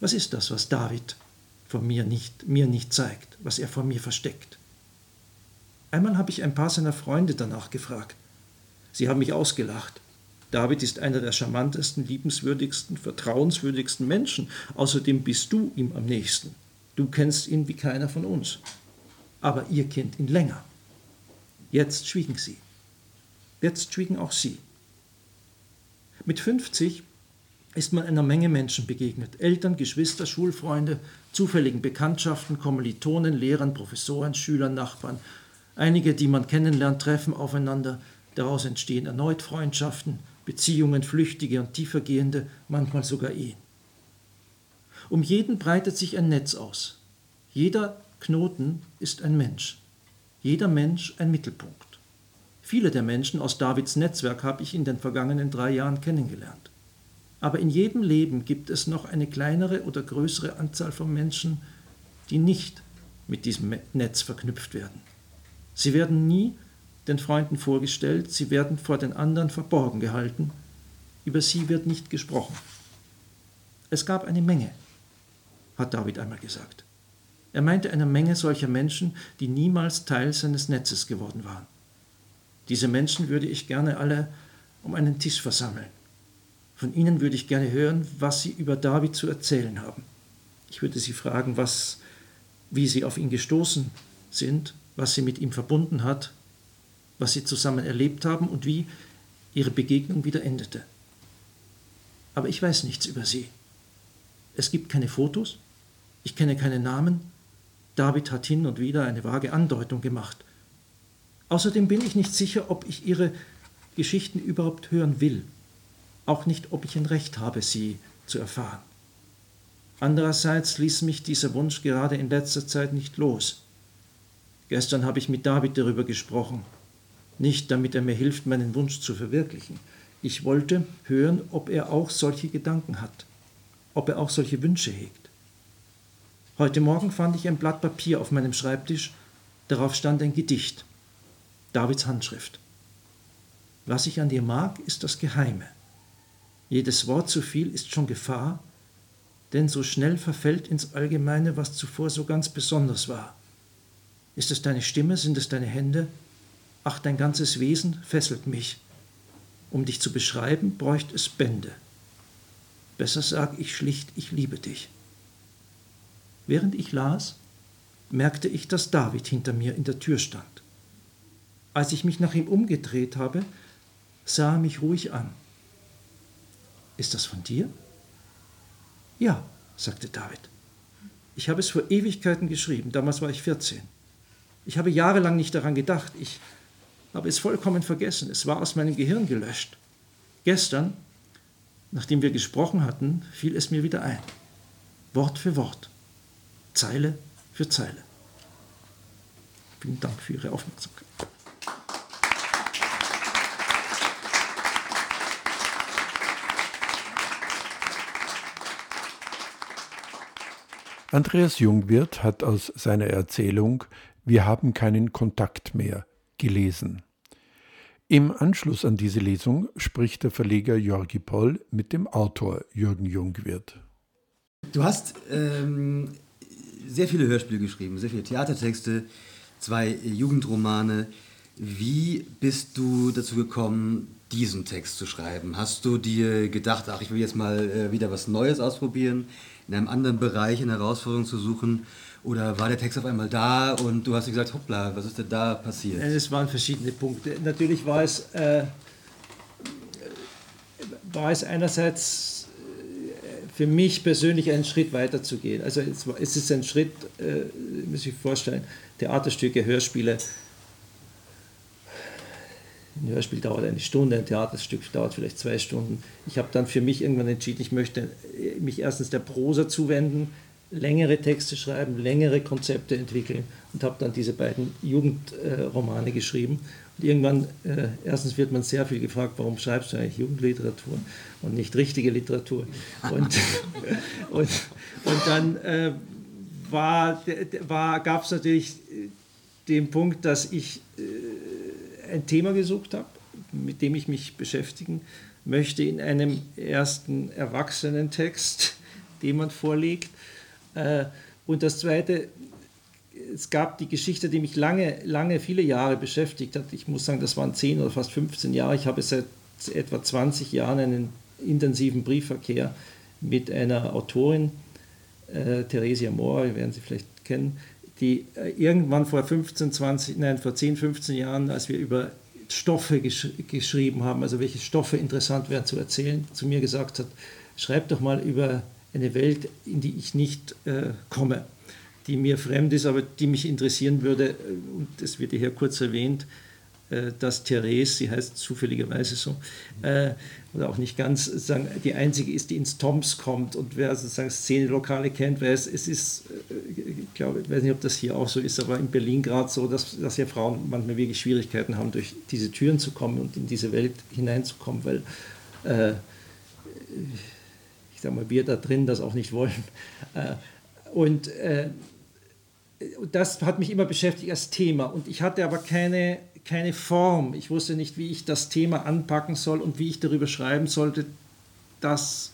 Was ist das, was David von mir nicht, mir nicht zeigt, was er vor mir versteckt? Einmal habe ich ein paar seiner Freunde danach gefragt. Sie haben mich ausgelacht. David ist einer der charmantesten, liebenswürdigsten, vertrauenswürdigsten Menschen. Außerdem bist du ihm am nächsten. Du kennst ihn wie keiner von uns. Aber ihr kennt ihn länger. Jetzt schwiegen sie. Jetzt schwiegen auch sie. Mit 50 ist man einer Menge Menschen begegnet. Eltern, Geschwister, Schulfreunde, zufälligen Bekanntschaften, Kommilitonen, Lehrern, Professoren, Schülern, Nachbarn. Einige, die man kennenlernt, treffen aufeinander. Daraus entstehen erneut Freundschaften, Beziehungen, flüchtige und tiefergehende, manchmal sogar Ehen. Um jeden breitet sich ein Netz aus. Jeder Knoten ist ein Mensch. Jeder Mensch ein Mittelpunkt. Viele der Menschen aus Davids Netzwerk habe ich in den vergangenen drei Jahren kennengelernt. Aber in jedem Leben gibt es noch eine kleinere oder größere Anzahl von Menschen, die nicht mit diesem Netz verknüpft werden. Sie werden nie den Freunden vorgestellt, sie werden vor den anderen verborgen gehalten, über sie wird nicht gesprochen. Es gab eine Menge, hat David einmal gesagt. Er meinte eine Menge solcher Menschen, die niemals Teil seines Netzes geworden waren. Diese Menschen würde ich gerne alle um einen Tisch versammeln. Von ihnen würde ich gerne hören, was sie über David zu erzählen haben. Ich würde sie fragen, was, wie sie auf ihn gestoßen sind, was sie mit ihm verbunden hat, was sie zusammen erlebt haben und wie ihre Begegnung wieder endete. Aber ich weiß nichts über sie. Es gibt keine Fotos, ich kenne keine Namen. David hat hin und wieder eine vage Andeutung gemacht. Außerdem bin ich nicht sicher, ob ich ihre Geschichten überhaupt hören will. Auch nicht, ob ich ein Recht habe, sie zu erfahren. Andererseits ließ mich dieser Wunsch gerade in letzter Zeit nicht los. Gestern habe ich mit David darüber gesprochen. Nicht damit er mir hilft, meinen Wunsch zu verwirklichen. Ich wollte hören, ob er auch solche Gedanken hat, ob er auch solche Wünsche hegt. Heute Morgen fand ich ein Blatt Papier auf meinem Schreibtisch, darauf stand ein Gedicht, Davids Handschrift. Was ich an dir mag, ist das Geheime. Jedes Wort zu viel ist schon Gefahr, denn so schnell verfällt ins Allgemeine, was zuvor so ganz besonders war. Ist es deine Stimme, sind es deine Hände? Ach, dein ganzes Wesen fesselt mich. Um dich zu beschreiben, bräuchte es Bände. Besser sag ich schlicht, ich liebe dich. Während ich las, merkte ich, dass David hinter mir in der Tür stand. Als ich mich nach ihm umgedreht habe, sah er mich ruhig an. Ist das von dir? Ja, sagte David. Ich habe es vor Ewigkeiten geschrieben, damals war ich 14. Ich habe jahrelang nicht daran gedacht, ich habe es vollkommen vergessen, es war aus meinem Gehirn gelöscht. Gestern, nachdem wir gesprochen hatten, fiel es mir wieder ein. Wort für Wort. Zeile für Zeile. Vielen Dank für Ihre Aufmerksamkeit. Andreas Jungwirth hat aus seiner Erzählung Wir haben keinen Kontakt mehr gelesen. Im Anschluss an diese Lesung spricht der Verleger Jorgi Poll mit dem Autor Jürgen Jungwirth. Du hast ähm, sehr viele Hörspiele geschrieben, sehr viele Theatertexte, zwei Jugendromane. Wie bist du dazu gekommen, diesen Text zu schreiben? Hast du dir gedacht, ach, ich will jetzt mal äh, wieder was Neues ausprobieren, in einem anderen Bereich eine Herausforderung zu suchen? Oder war der Text auf einmal da und du hast gesagt, hoppla, was ist denn da passiert? Es waren verschiedene Punkte. Natürlich war es, äh, war es einerseits für mich persönlich einen Schritt weiter zu gehen. Also es ist ein Schritt, äh, muss ich vorstellen, Theaterstücke, Hörspiele. Ein Hörspiel dauert eine Stunde, ein Theaterstück dauert vielleicht zwei Stunden. Ich habe dann für mich irgendwann entschieden, ich möchte mich erstens der Prosa zuwenden, längere Texte schreiben, längere Konzepte entwickeln und habe dann diese beiden Jugendromane geschrieben. Und irgendwann, äh, erstens wird man sehr viel gefragt, warum schreibst du eigentlich Jugendliteratur und nicht richtige Literatur? Und, und, und dann äh, war, war, gab es natürlich dem Punkt, dass ich äh, ein Thema gesucht habe, mit dem ich mich beschäftigen möchte in einem ersten Erwachsenentext, den man vorlegt. Äh, und das Zweite, es gab die Geschichte, die mich lange, lange, viele Jahre beschäftigt hat. Ich muss sagen, das waren 10 oder fast 15 Jahre. Ich habe seit etwa 20 Jahren einen intensiven Briefverkehr mit einer Autorin, äh, Theresia Mohr, werden Sie vielleicht kennen, die äh, irgendwann vor 15, 20, nein, vor 10, 15 Jahren, als wir über Stoffe gesch geschrieben haben, also welche Stoffe interessant wären zu erzählen, zu mir gesagt hat, schreib doch mal über eine Welt, in die ich nicht äh, komme, die mir fremd ist, aber die mich interessieren würde. Äh, und das wird hier kurz erwähnt, äh, dass Therese, sie heißt zufälligerweise so, äh, oder auch nicht ganz, sagen, die einzige ist, die ins Toms kommt. Und wer sozusagen Szene-Lokale kennt, weiß, es ist, äh, ich glaube, ich weiß nicht, ob das hier auch so ist, aber in Berlin gerade so, dass, dass ja Frauen manchmal wirklich Schwierigkeiten haben, durch diese Türen zu kommen und in diese Welt hineinzukommen, weil äh, ich sage mal, wir da drin das auch nicht wollen. Äh, und äh, das hat mich immer beschäftigt als Thema. Und ich hatte aber keine keine Form. Ich wusste nicht, wie ich das Thema anpacken soll und wie ich darüber schreiben sollte, dass,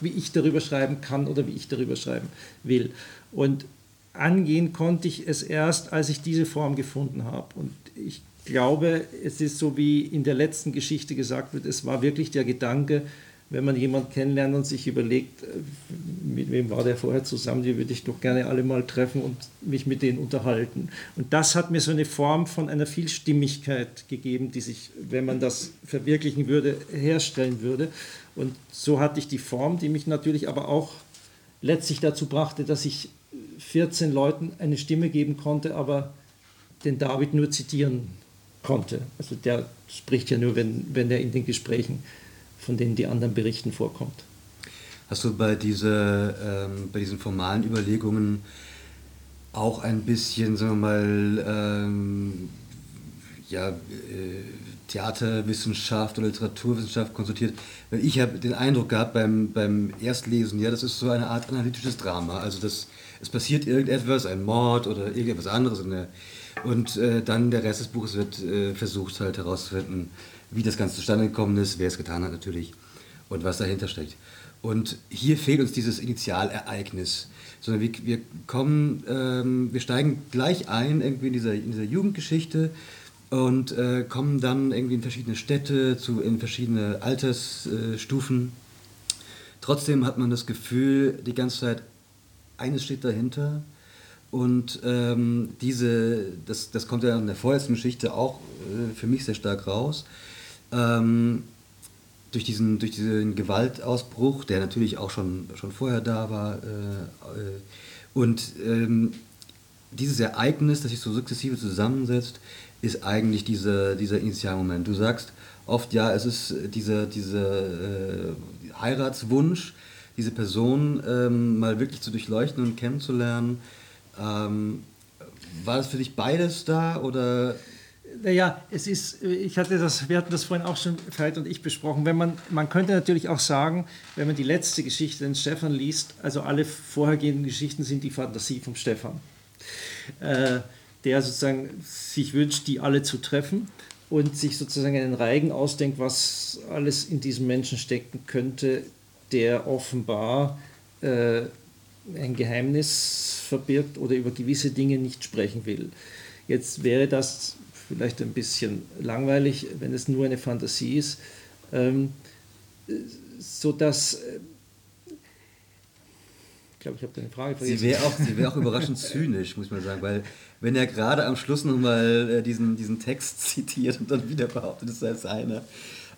wie ich darüber schreiben kann oder wie ich darüber schreiben will. Und angehen konnte ich es erst, als ich diese Form gefunden habe. Und ich glaube, es ist so, wie in der letzten Geschichte gesagt wird, es war wirklich der Gedanke, wenn man jemanden kennenlernt und sich überlegt, äh, mit wem war der vorher zusammen, die würde ich doch gerne alle mal treffen und mich mit denen unterhalten. Und das hat mir so eine Form von einer Vielstimmigkeit gegeben, die sich, wenn man das verwirklichen würde, herstellen würde. Und so hatte ich die Form, die mich natürlich aber auch letztlich dazu brachte, dass ich 14 Leuten eine Stimme geben konnte, aber den David nur zitieren konnte. Also der spricht ja nur, wenn, wenn er in den Gesprächen von denen die anderen berichten, vorkommt. Hast du bei, diese, ähm, bei diesen formalen Überlegungen auch ein bisschen, sagen wir mal, ähm, ja, äh, Theaterwissenschaft oder Literaturwissenschaft konsultiert? Weil ich habe den Eindruck gehabt beim, beim Erstlesen, ja, das ist so eine Art analytisches Drama. Also das, es passiert irgendetwas, ein Mord oder irgendetwas anderes. Der, und äh, dann der Rest des Buches wird äh, versucht halt herauszufinden, wie das Ganze zustande gekommen ist, wer es getan hat natürlich und was dahinter steckt. Und hier fehlt uns dieses Initialereignis, sondern wir, wir kommen, ähm, wir steigen gleich ein irgendwie in dieser, in dieser Jugendgeschichte und äh, kommen dann irgendwie in verschiedene Städte, zu, in verschiedene Altersstufen. Trotzdem hat man das Gefühl, die ganze Zeit, eines steht dahinter. Und ähm, diese, das, das kommt ja in der vorletzten Geschichte auch äh, für mich sehr stark raus ähm, durch, diesen, durch diesen Gewaltausbruch, der natürlich auch schon, schon vorher da war, äh, äh, und ähm, dieses Ereignis, das sich so sukzessive zusammensetzt, ist eigentlich dieser, dieser Initialmoment. Du sagst oft, ja, es ist dieser, dieser äh, Heiratswunsch, diese Person ähm, mal wirklich zu durchleuchten und kennenzulernen. Ähm, war das für dich beides da oder naja, es ist, äh, ich hatte das, wir hatten das vorhin auch schon Veit und ich besprochen. Wenn man, man könnte natürlich auch sagen, wenn man die letzte Geschichte, den Stefan liest, also alle vorhergehenden Geschichten sind die Fantasie vom Stefan, äh, der sozusagen sich wünscht, die alle zu treffen und sich sozusagen einen Reigen ausdenkt, was alles in diesem Menschen stecken könnte, der offenbar äh, ein Geheimnis verbirgt oder über gewisse Dinge nicht sprechen will. Jetzt wäre das vielleicht ein bisschen langweilig, wenn es nur eine Fantasie ist, ähm, sodass äh, ich glaube, ich habe deine Frage vergessen. Sie wäre auch, wär auch überraschend zynisch, muss man sagen, weil wenn er gerade am Schluss nochmal äh, diesen, diesen Text zitiert und dann wieder behauptet, es sei seine,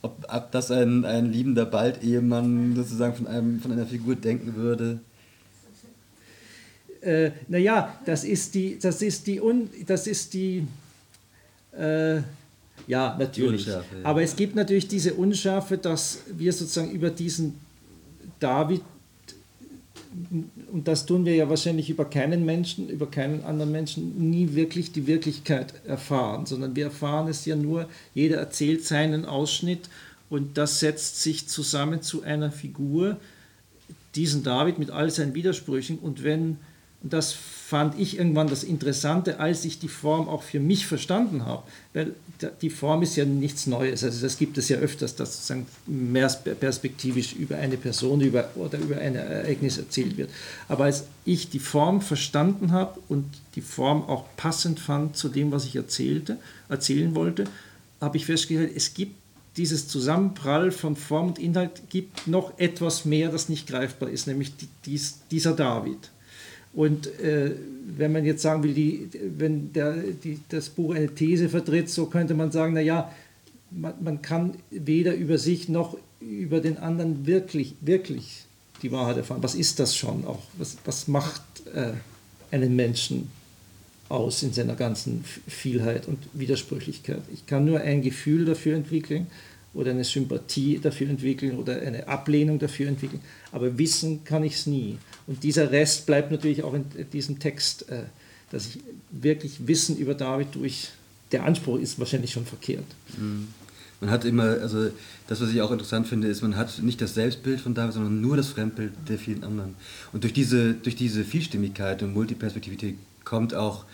ob, ob das ein, ein liebender Bald-Ehemann sozusagen von, einem, von einer Figur denken würde. Äh, naja, das ist die, das ist die, Un, das ist die äh, ja, natürlich. Ja. Aber es gibt natürlich diese Unschärfe, dass wir sozusagen über diesen David, und das tun wir ja wahrscheinlich über keinen Menschen, über keinen anderen Menschen, nie wirklich die Wirklichkeit erfahren, sondern wir erfahren es ja nur, jeder erzählt seinen Ausschnitt und das setzt sich zusammen zu einer Figur, diesen David mit all seinen Widersprüchen. Und wenn das fand ich irgendwann das Interessante, als ich die Form auch für mich verstanden habe. Weil die Form ist ja nichts Neues. Also das gibt es ja öfters, dass sozusagen mehr perspektivisch über eine Person über, oder über ein Ereignis erzählt wird. Aber als ich die Form verstanden habe und die Form auch passend fand zu dem, was ich erzählte, erzählen wollte, habe ich festgestellt, es gibt dieses Zusammenprall von Form und Inhalt gibt noch etwas mehr, das nicht greifbar ist, nämlich dies, dieser David. Und äh, wenn man jetzt sagen will, die, wenn der, die, das Buch eine These vertritt, so könnte man sagen, naja, man, man kann weder über sich noch über den anderen wirklich, wirklich die Wahrheit erfahren. Was ist das schon auch? Was, was macht äh, einen Menschen aus in seiner ganzen Vielheit und Widersprüchlichkeit? Ich kann nur ein Gefühl dafür entwickeln oder eine Sympathie dafür entwickeln oder eine Ablehnung dafür entwickeln, aber wissen kann ich es nie. Und dieser Rest bleibt natürlich auch in diesem Text, äh, dass ich wirklich Wissen über David durch, der Anspruch ist wahrscheinlich schon verkehrt. Mhm. Man hat immer, also das, was ich auch interessant finde, ist, man hat nicht das Selbstbild von David, sondern nur das Fremdbild der vielen anderen. Und durch diese, durch diese Vielstimmigkeit und Multiperspektivität kommt auch,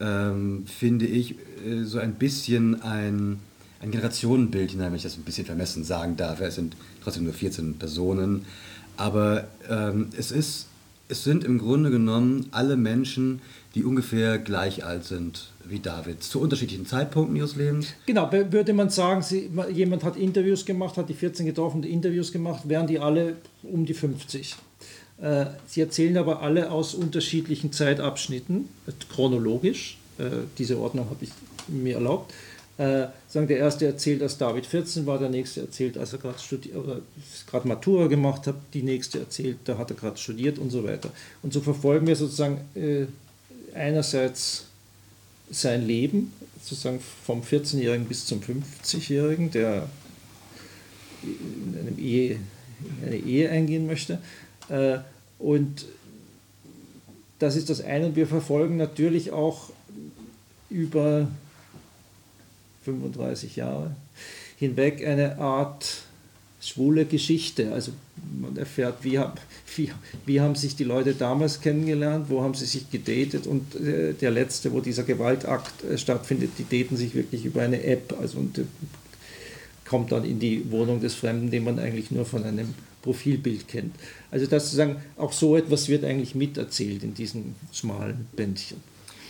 ähm, finde ich, äh, so ein bisschen ein, ein Generationenbild hinein, wenn ich das ein bisschen vermessen sagen darf. Es sind trotzdem nur 14 Personen. Aber ähm, es, ist, es sind im Grunde genommen alle Menschen, die ungefähr gleich alt sind wie David, zu unterschiedlichen Zeitpunkten ihres Lebens. Genau, würde man sagen, sie, jemand hat Interviews gemacht, hat die 14 getroffen, die Interviews gemacht, wären die alle um die 50. Äh, sie erzählen aber alle aus unterschiedlichen Zeitabschnitten, chronologisch. Äh, diese Ordnung habe ich mir erlaubt. Äh, sagen, der erste erzählt, als David 14 war, der nächste erzählt, als er gerade Matura gemacht hat, die nächste erzählt, da hat er gerade studiert und so weiter. Und so verfolgen wir sozusagen äh, einerseits sein Leben, sozusagen vom 14-Jährigen bis zum 50-Jährigen, der in, Ehe, in eine Ehe eingehen möchte. Äh, und das ist das eine. Und wir verfolgen natürlich auch über 35 Jahre hinweg eine Art schwule Geschichte. Also man erfährt, wie, wie, wie haben sich die Leute damals kennengelernt, wo haben sie sich gedatet und äh, der letzte, wo dieser Gewaltakt äh, stattfindet, die daten sich wirklich über eine App. Also und äh, kommt dann in die Wohnung des Fremden, den man eigentlich nur von einem Profilbild kennt. Also das sozusagen, auch so etwas wird eigentlich miterzählt in diesen schmalen Bändchen.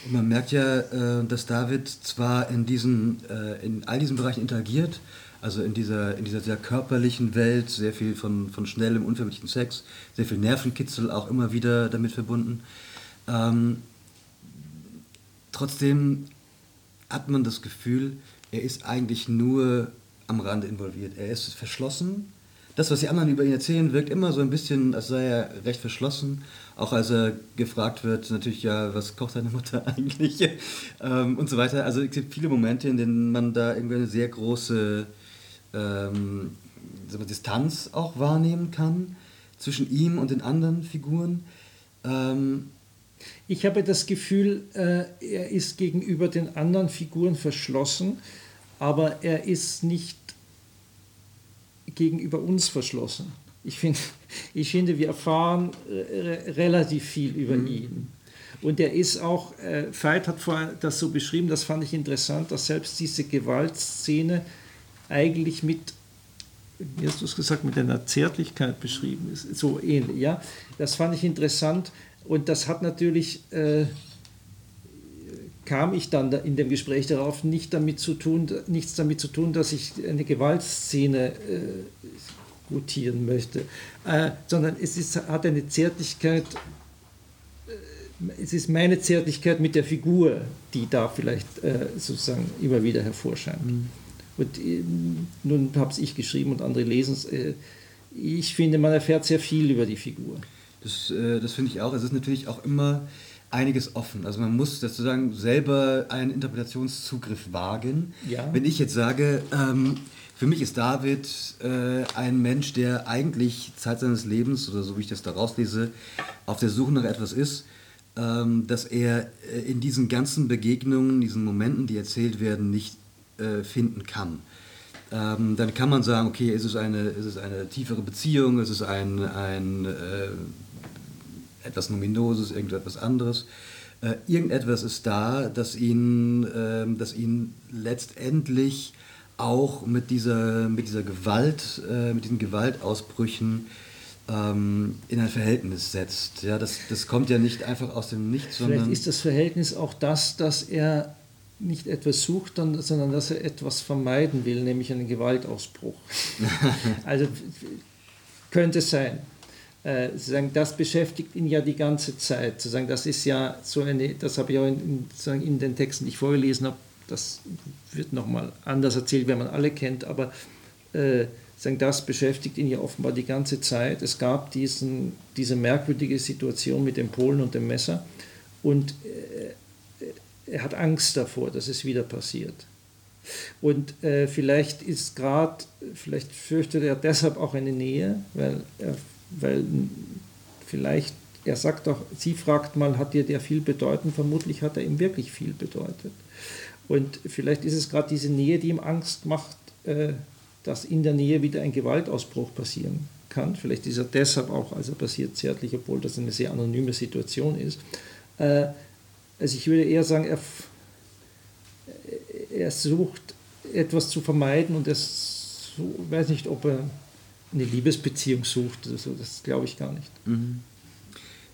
Man merkt ja, äh, dass David zwar in, diesen, äh, in all diesen Bereichen interagiert, also in dieser, in dieser sehr körperlichen Welt, sehr viel von, von schnellem, unverbindlichen Sex, sehr viel Nervenkitzel auch immer wieder damit verbunden. Ähm, trotzdem hat man das Gefühl, er ist eigentlich nur am Rande involviert. Er ist verschlossen. Das, was die anderen über ihn erzählen, wirkt immer so ein bisschen, als sei er recht verschlossen auch als er gefragt wird, natürlich, ja, was kocht deine Mutter eigentlich? ähm, und so weiter. Also es gibt viele Momente, in denen man da irgendwie eine sehr große ähm, Distanz auch wahrnehmen kann zwischen ihm und den anderen Figuren. Ähm, ich habe das Gefühl, äh, er ist gegenüber den anderen Figuren verschlossen, aber er ist nicht gegenüber uns verschlossen. Ich, find, ich finde, wir erfahren äh, relativ viel über mhm. ihn. Und er ist auch, äh, Veit hat vorher das so beschrieben, das fand ich interessant, dass selbst diese Gewaltszene eigentlich mit, wie hast du es gesagt, mit einer Zärtlichkeit beschrieben ist, so ähnlich. Ja? Das fand ich interessant und das hat natürlich, äh, kam ich dann in dem Gespräch darauf, nicht damit zu tun, nichts damit zu tun, dass ich eine Gewaltszene äh, gutieren möchte, äh, sondern es ist, hat eine Zärtlichkeit, äh, es ist meine Zärtlichkeit mit der Figur, die da vielleicht äh, sozusagen immer wieder hervorscheint. Mhm. Und äh, nun habe es ich geschrieben und andere lesen es. Äh, ich finde, man erfährt sehr viel über die Figur. Das, das finde ich auch. Es ist natürlich auch immer einiges offen. Also man muss sozusagen selber einen Interpretationszugriff wagen. Ja. Wenn ich jetzt sage, ähm, für mich ist David äh, ein Mensch, der eigentlich Zeit seines Lebens, oder so wie ich das da rauslese, auf der Suche nach etwas ist, ähm, dass er äh, in diesen ganzen Begegnungen, diesen Momenten, die erzählt werden, nicht äh, finden kann. Ähm, dann kann man sagen, okay, ist es eine, ist es eine tiefere Beziehung, ist es ein, ein äh, etwas Nominoses, irgendetwas anderes. Äh, irgendetwas ist da, das ihn, äh, das ihn letztendlich auch mit dieser, mit dieser Gewalt, äh, mit diesen Gewaltausbrüchen ähm, in ein Verhältnis setzt. Ja, das, das kommt ja nicht einfach aus dem Nichts, sondern. Vielleicht ist das Verhältnis auch das, dass er nicht etwas sucht, sondern dass er etwas vermeiden will, nämlich einen Gewaltausbruch. also könnte sein. Äh, sozusagen, das beschäftigt ihn ja die ganze Zeit. Sozusagen, das ist ja so eine, das habe ich auch in, in, in den Texten, die ich vorgelesen habe, das wird nochmal anders erzählt, wenn man alle kennt, aber äh, sagen, das beschäftigt ihn ja offenbar die ganze Zeit. Es gab diesen, diese merkwürdige Situation mit dem Polen und dem Messer und äh, er hat Angst davor, dass es wieder passiert. Und äh, vielleicht ist gerade, vielleicht fürchtet er deshalb auch eine Nähe, weil, er, weil vielleicht, er sagt auch, sie fragt mal, hat dir der viel bedeuten? Vermutlich hat er ihm wirklich viel bedeutet. Und vielleicht ist es gerade diese Nähe, die ihm Angst macht, äh, dass in der Nähe wieder ein Gewaltausbruch passieren kann. Vielleicht ist er deshalb auch, also passiert zärtlich, obwohl das eine sehr anonyme Situation ist. Äh, also ich würde eher sagen, er, er sucht etwas zu vermeiden und er so, weiß nicht, ob er eine Liebesbeziehung sucht oder so, das glaube ich gar nicht. Mhm.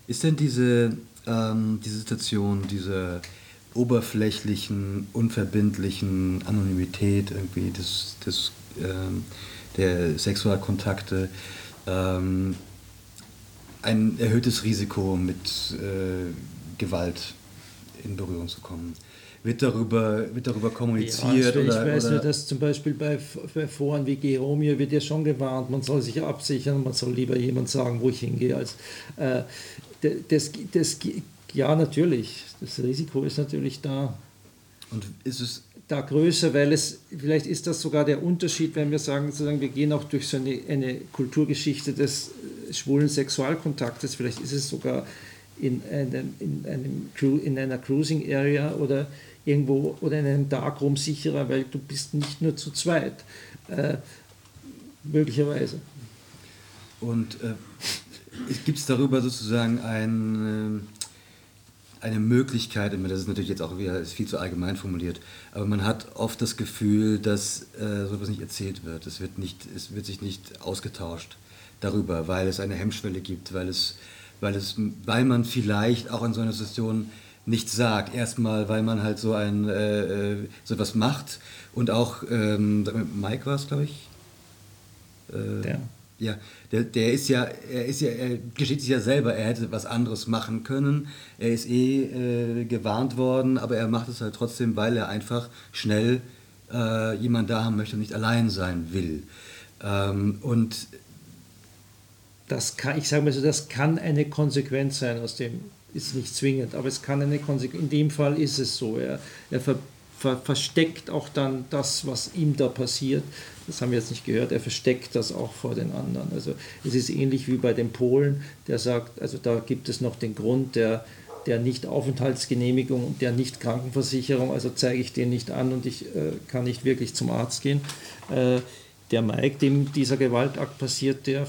Ist denn diese, ähm, diese Situation, diese oberflächlichen, unverbindlichen Anonymität irgendwie des, des, ähm, der Sexualkontakte ähm, ein erhöhtes Risiko mit äh, Gewalt in Berührung zu kommen. Wird darüber, wird darüber kommuniziert? Ja, ich oder, weiß oder? nur, dass zum Beispiel bei, bei Foren wie Geromir wird ja schon gewarnt, man soll sich absichern, man soll lieber jemand sagen, wo ich hingehe. Als, äh, das, das, ja, natürlich, das Risiko ist natürlich da. Und ist es da größer, weil es, vielleicht ist das sogar der Unterschied, wenn wir sagen, sozusagen, wir gehen auch durch so eine, eine Kulturgeschichte des schwulen Sexualkontaktes, vielleicht ist es sogar in, einem, in, einem, in einer Cruising Area oder irgendwo oder in einem Darkroom sicherer, weil du bist nicht nur zu zweit. Äh, möglicherweise. Und äh, gibt es darüber sozusagen ein, äh, eine Möglichkeit, das ist natürlich jetzt auch wieder viel zu allgemein formuliert, aber man hat oft das Gefühl, dass äh, sowas nicht erzählt wird. Es wird, nicht, es wird sich nicht ausgetauscht darüber, weil es eine Hemmschwelle gibt, weil es weil, es, weil man vielleicht auch in so einer Situation nichts sagt. Erstmal, weil man halt so ein äh, äh so was macht und auch ähm, Mike war es, glaube ich. Äh, der. Ja, der, der ist ja, er ist ja, er gesteht sich ja selber, er hätte was anderes machen können. Er ist eh äh, gewarnt worden, aber er macht es halt trotzdem, weil er einfach schnell äh, jemand da haben möchte und nicht allein sein will. Ähm, und das kann, ich sage mal so, das kann eine Konsequenz sein aus dem, ist nicht zwingend, aber es kann eine Konsequenz, in dem Fall ist es so, er, er ver, ver, versteckt auch dann das, was ihm da passiert, das haben wir jetzt nicht gehört, er versteckt das auch vor den anderen. Also es ist ähnlich wie bei den Polen, der sagt, also da gibt es noch den Grund der, der Nicht-Aufenthaltsgenehmigung und der Nicht-Krankenversicherung, also zeige ich den nicht an und ich äh, kann nicht wirklich zum Arzt gehen. Äh, der Mike, dem dieser Gewaltakt passiert, der er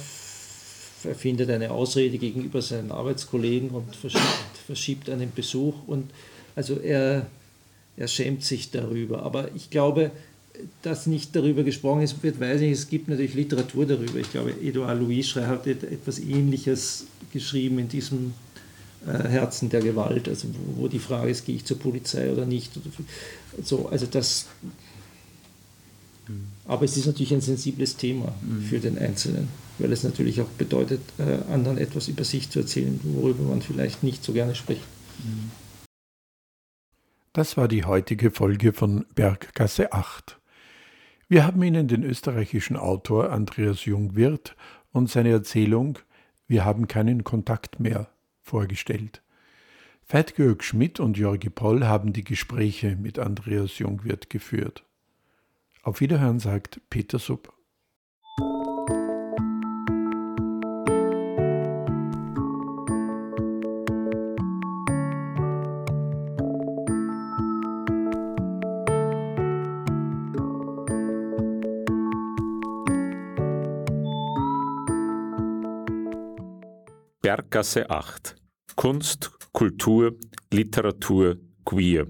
findet eine Ausrede gegenüber seinen Arbeitskollegen und verschiebt, verschiebt einen Besuch. Und also er, er schämt sich darüber. Aber ich glaube, dass nicht darüber gesprochen ist, wird, weiß ich, es gibt natürlich Literatur darüber. Ich glaube, Edouard Louis hat etwas Ähnliches geschrieben in diesem äh, Herzen der Gewalt, also wo, wo, die Frage ist, gehe ich zur Polizei oder nicht. so, also das. Mhm. Aber es ist natürlich ein sensibles Thema mhm. für den Einzelnen weil es natürlich auch bedeutet, äh, anderen etwas über sich zu erzählen, worüber man vielleicht nicht so gerne spricht. Das war die heutige Folge von Berggasse 8. Wir haben Ihnen den österreichischen Autor Andreas Jungwirth und seine Erzählung Wir haben keinen Kontakt mehr vorgestellt. Veit Georg Schmidt und Jorgi Poll haben die Gespräche mit Andreas Jungwirth geführt. Auf Wiederhören sagt Peter Supp. Berggasse 8 Kunst, Kultur, Literatur, Queer.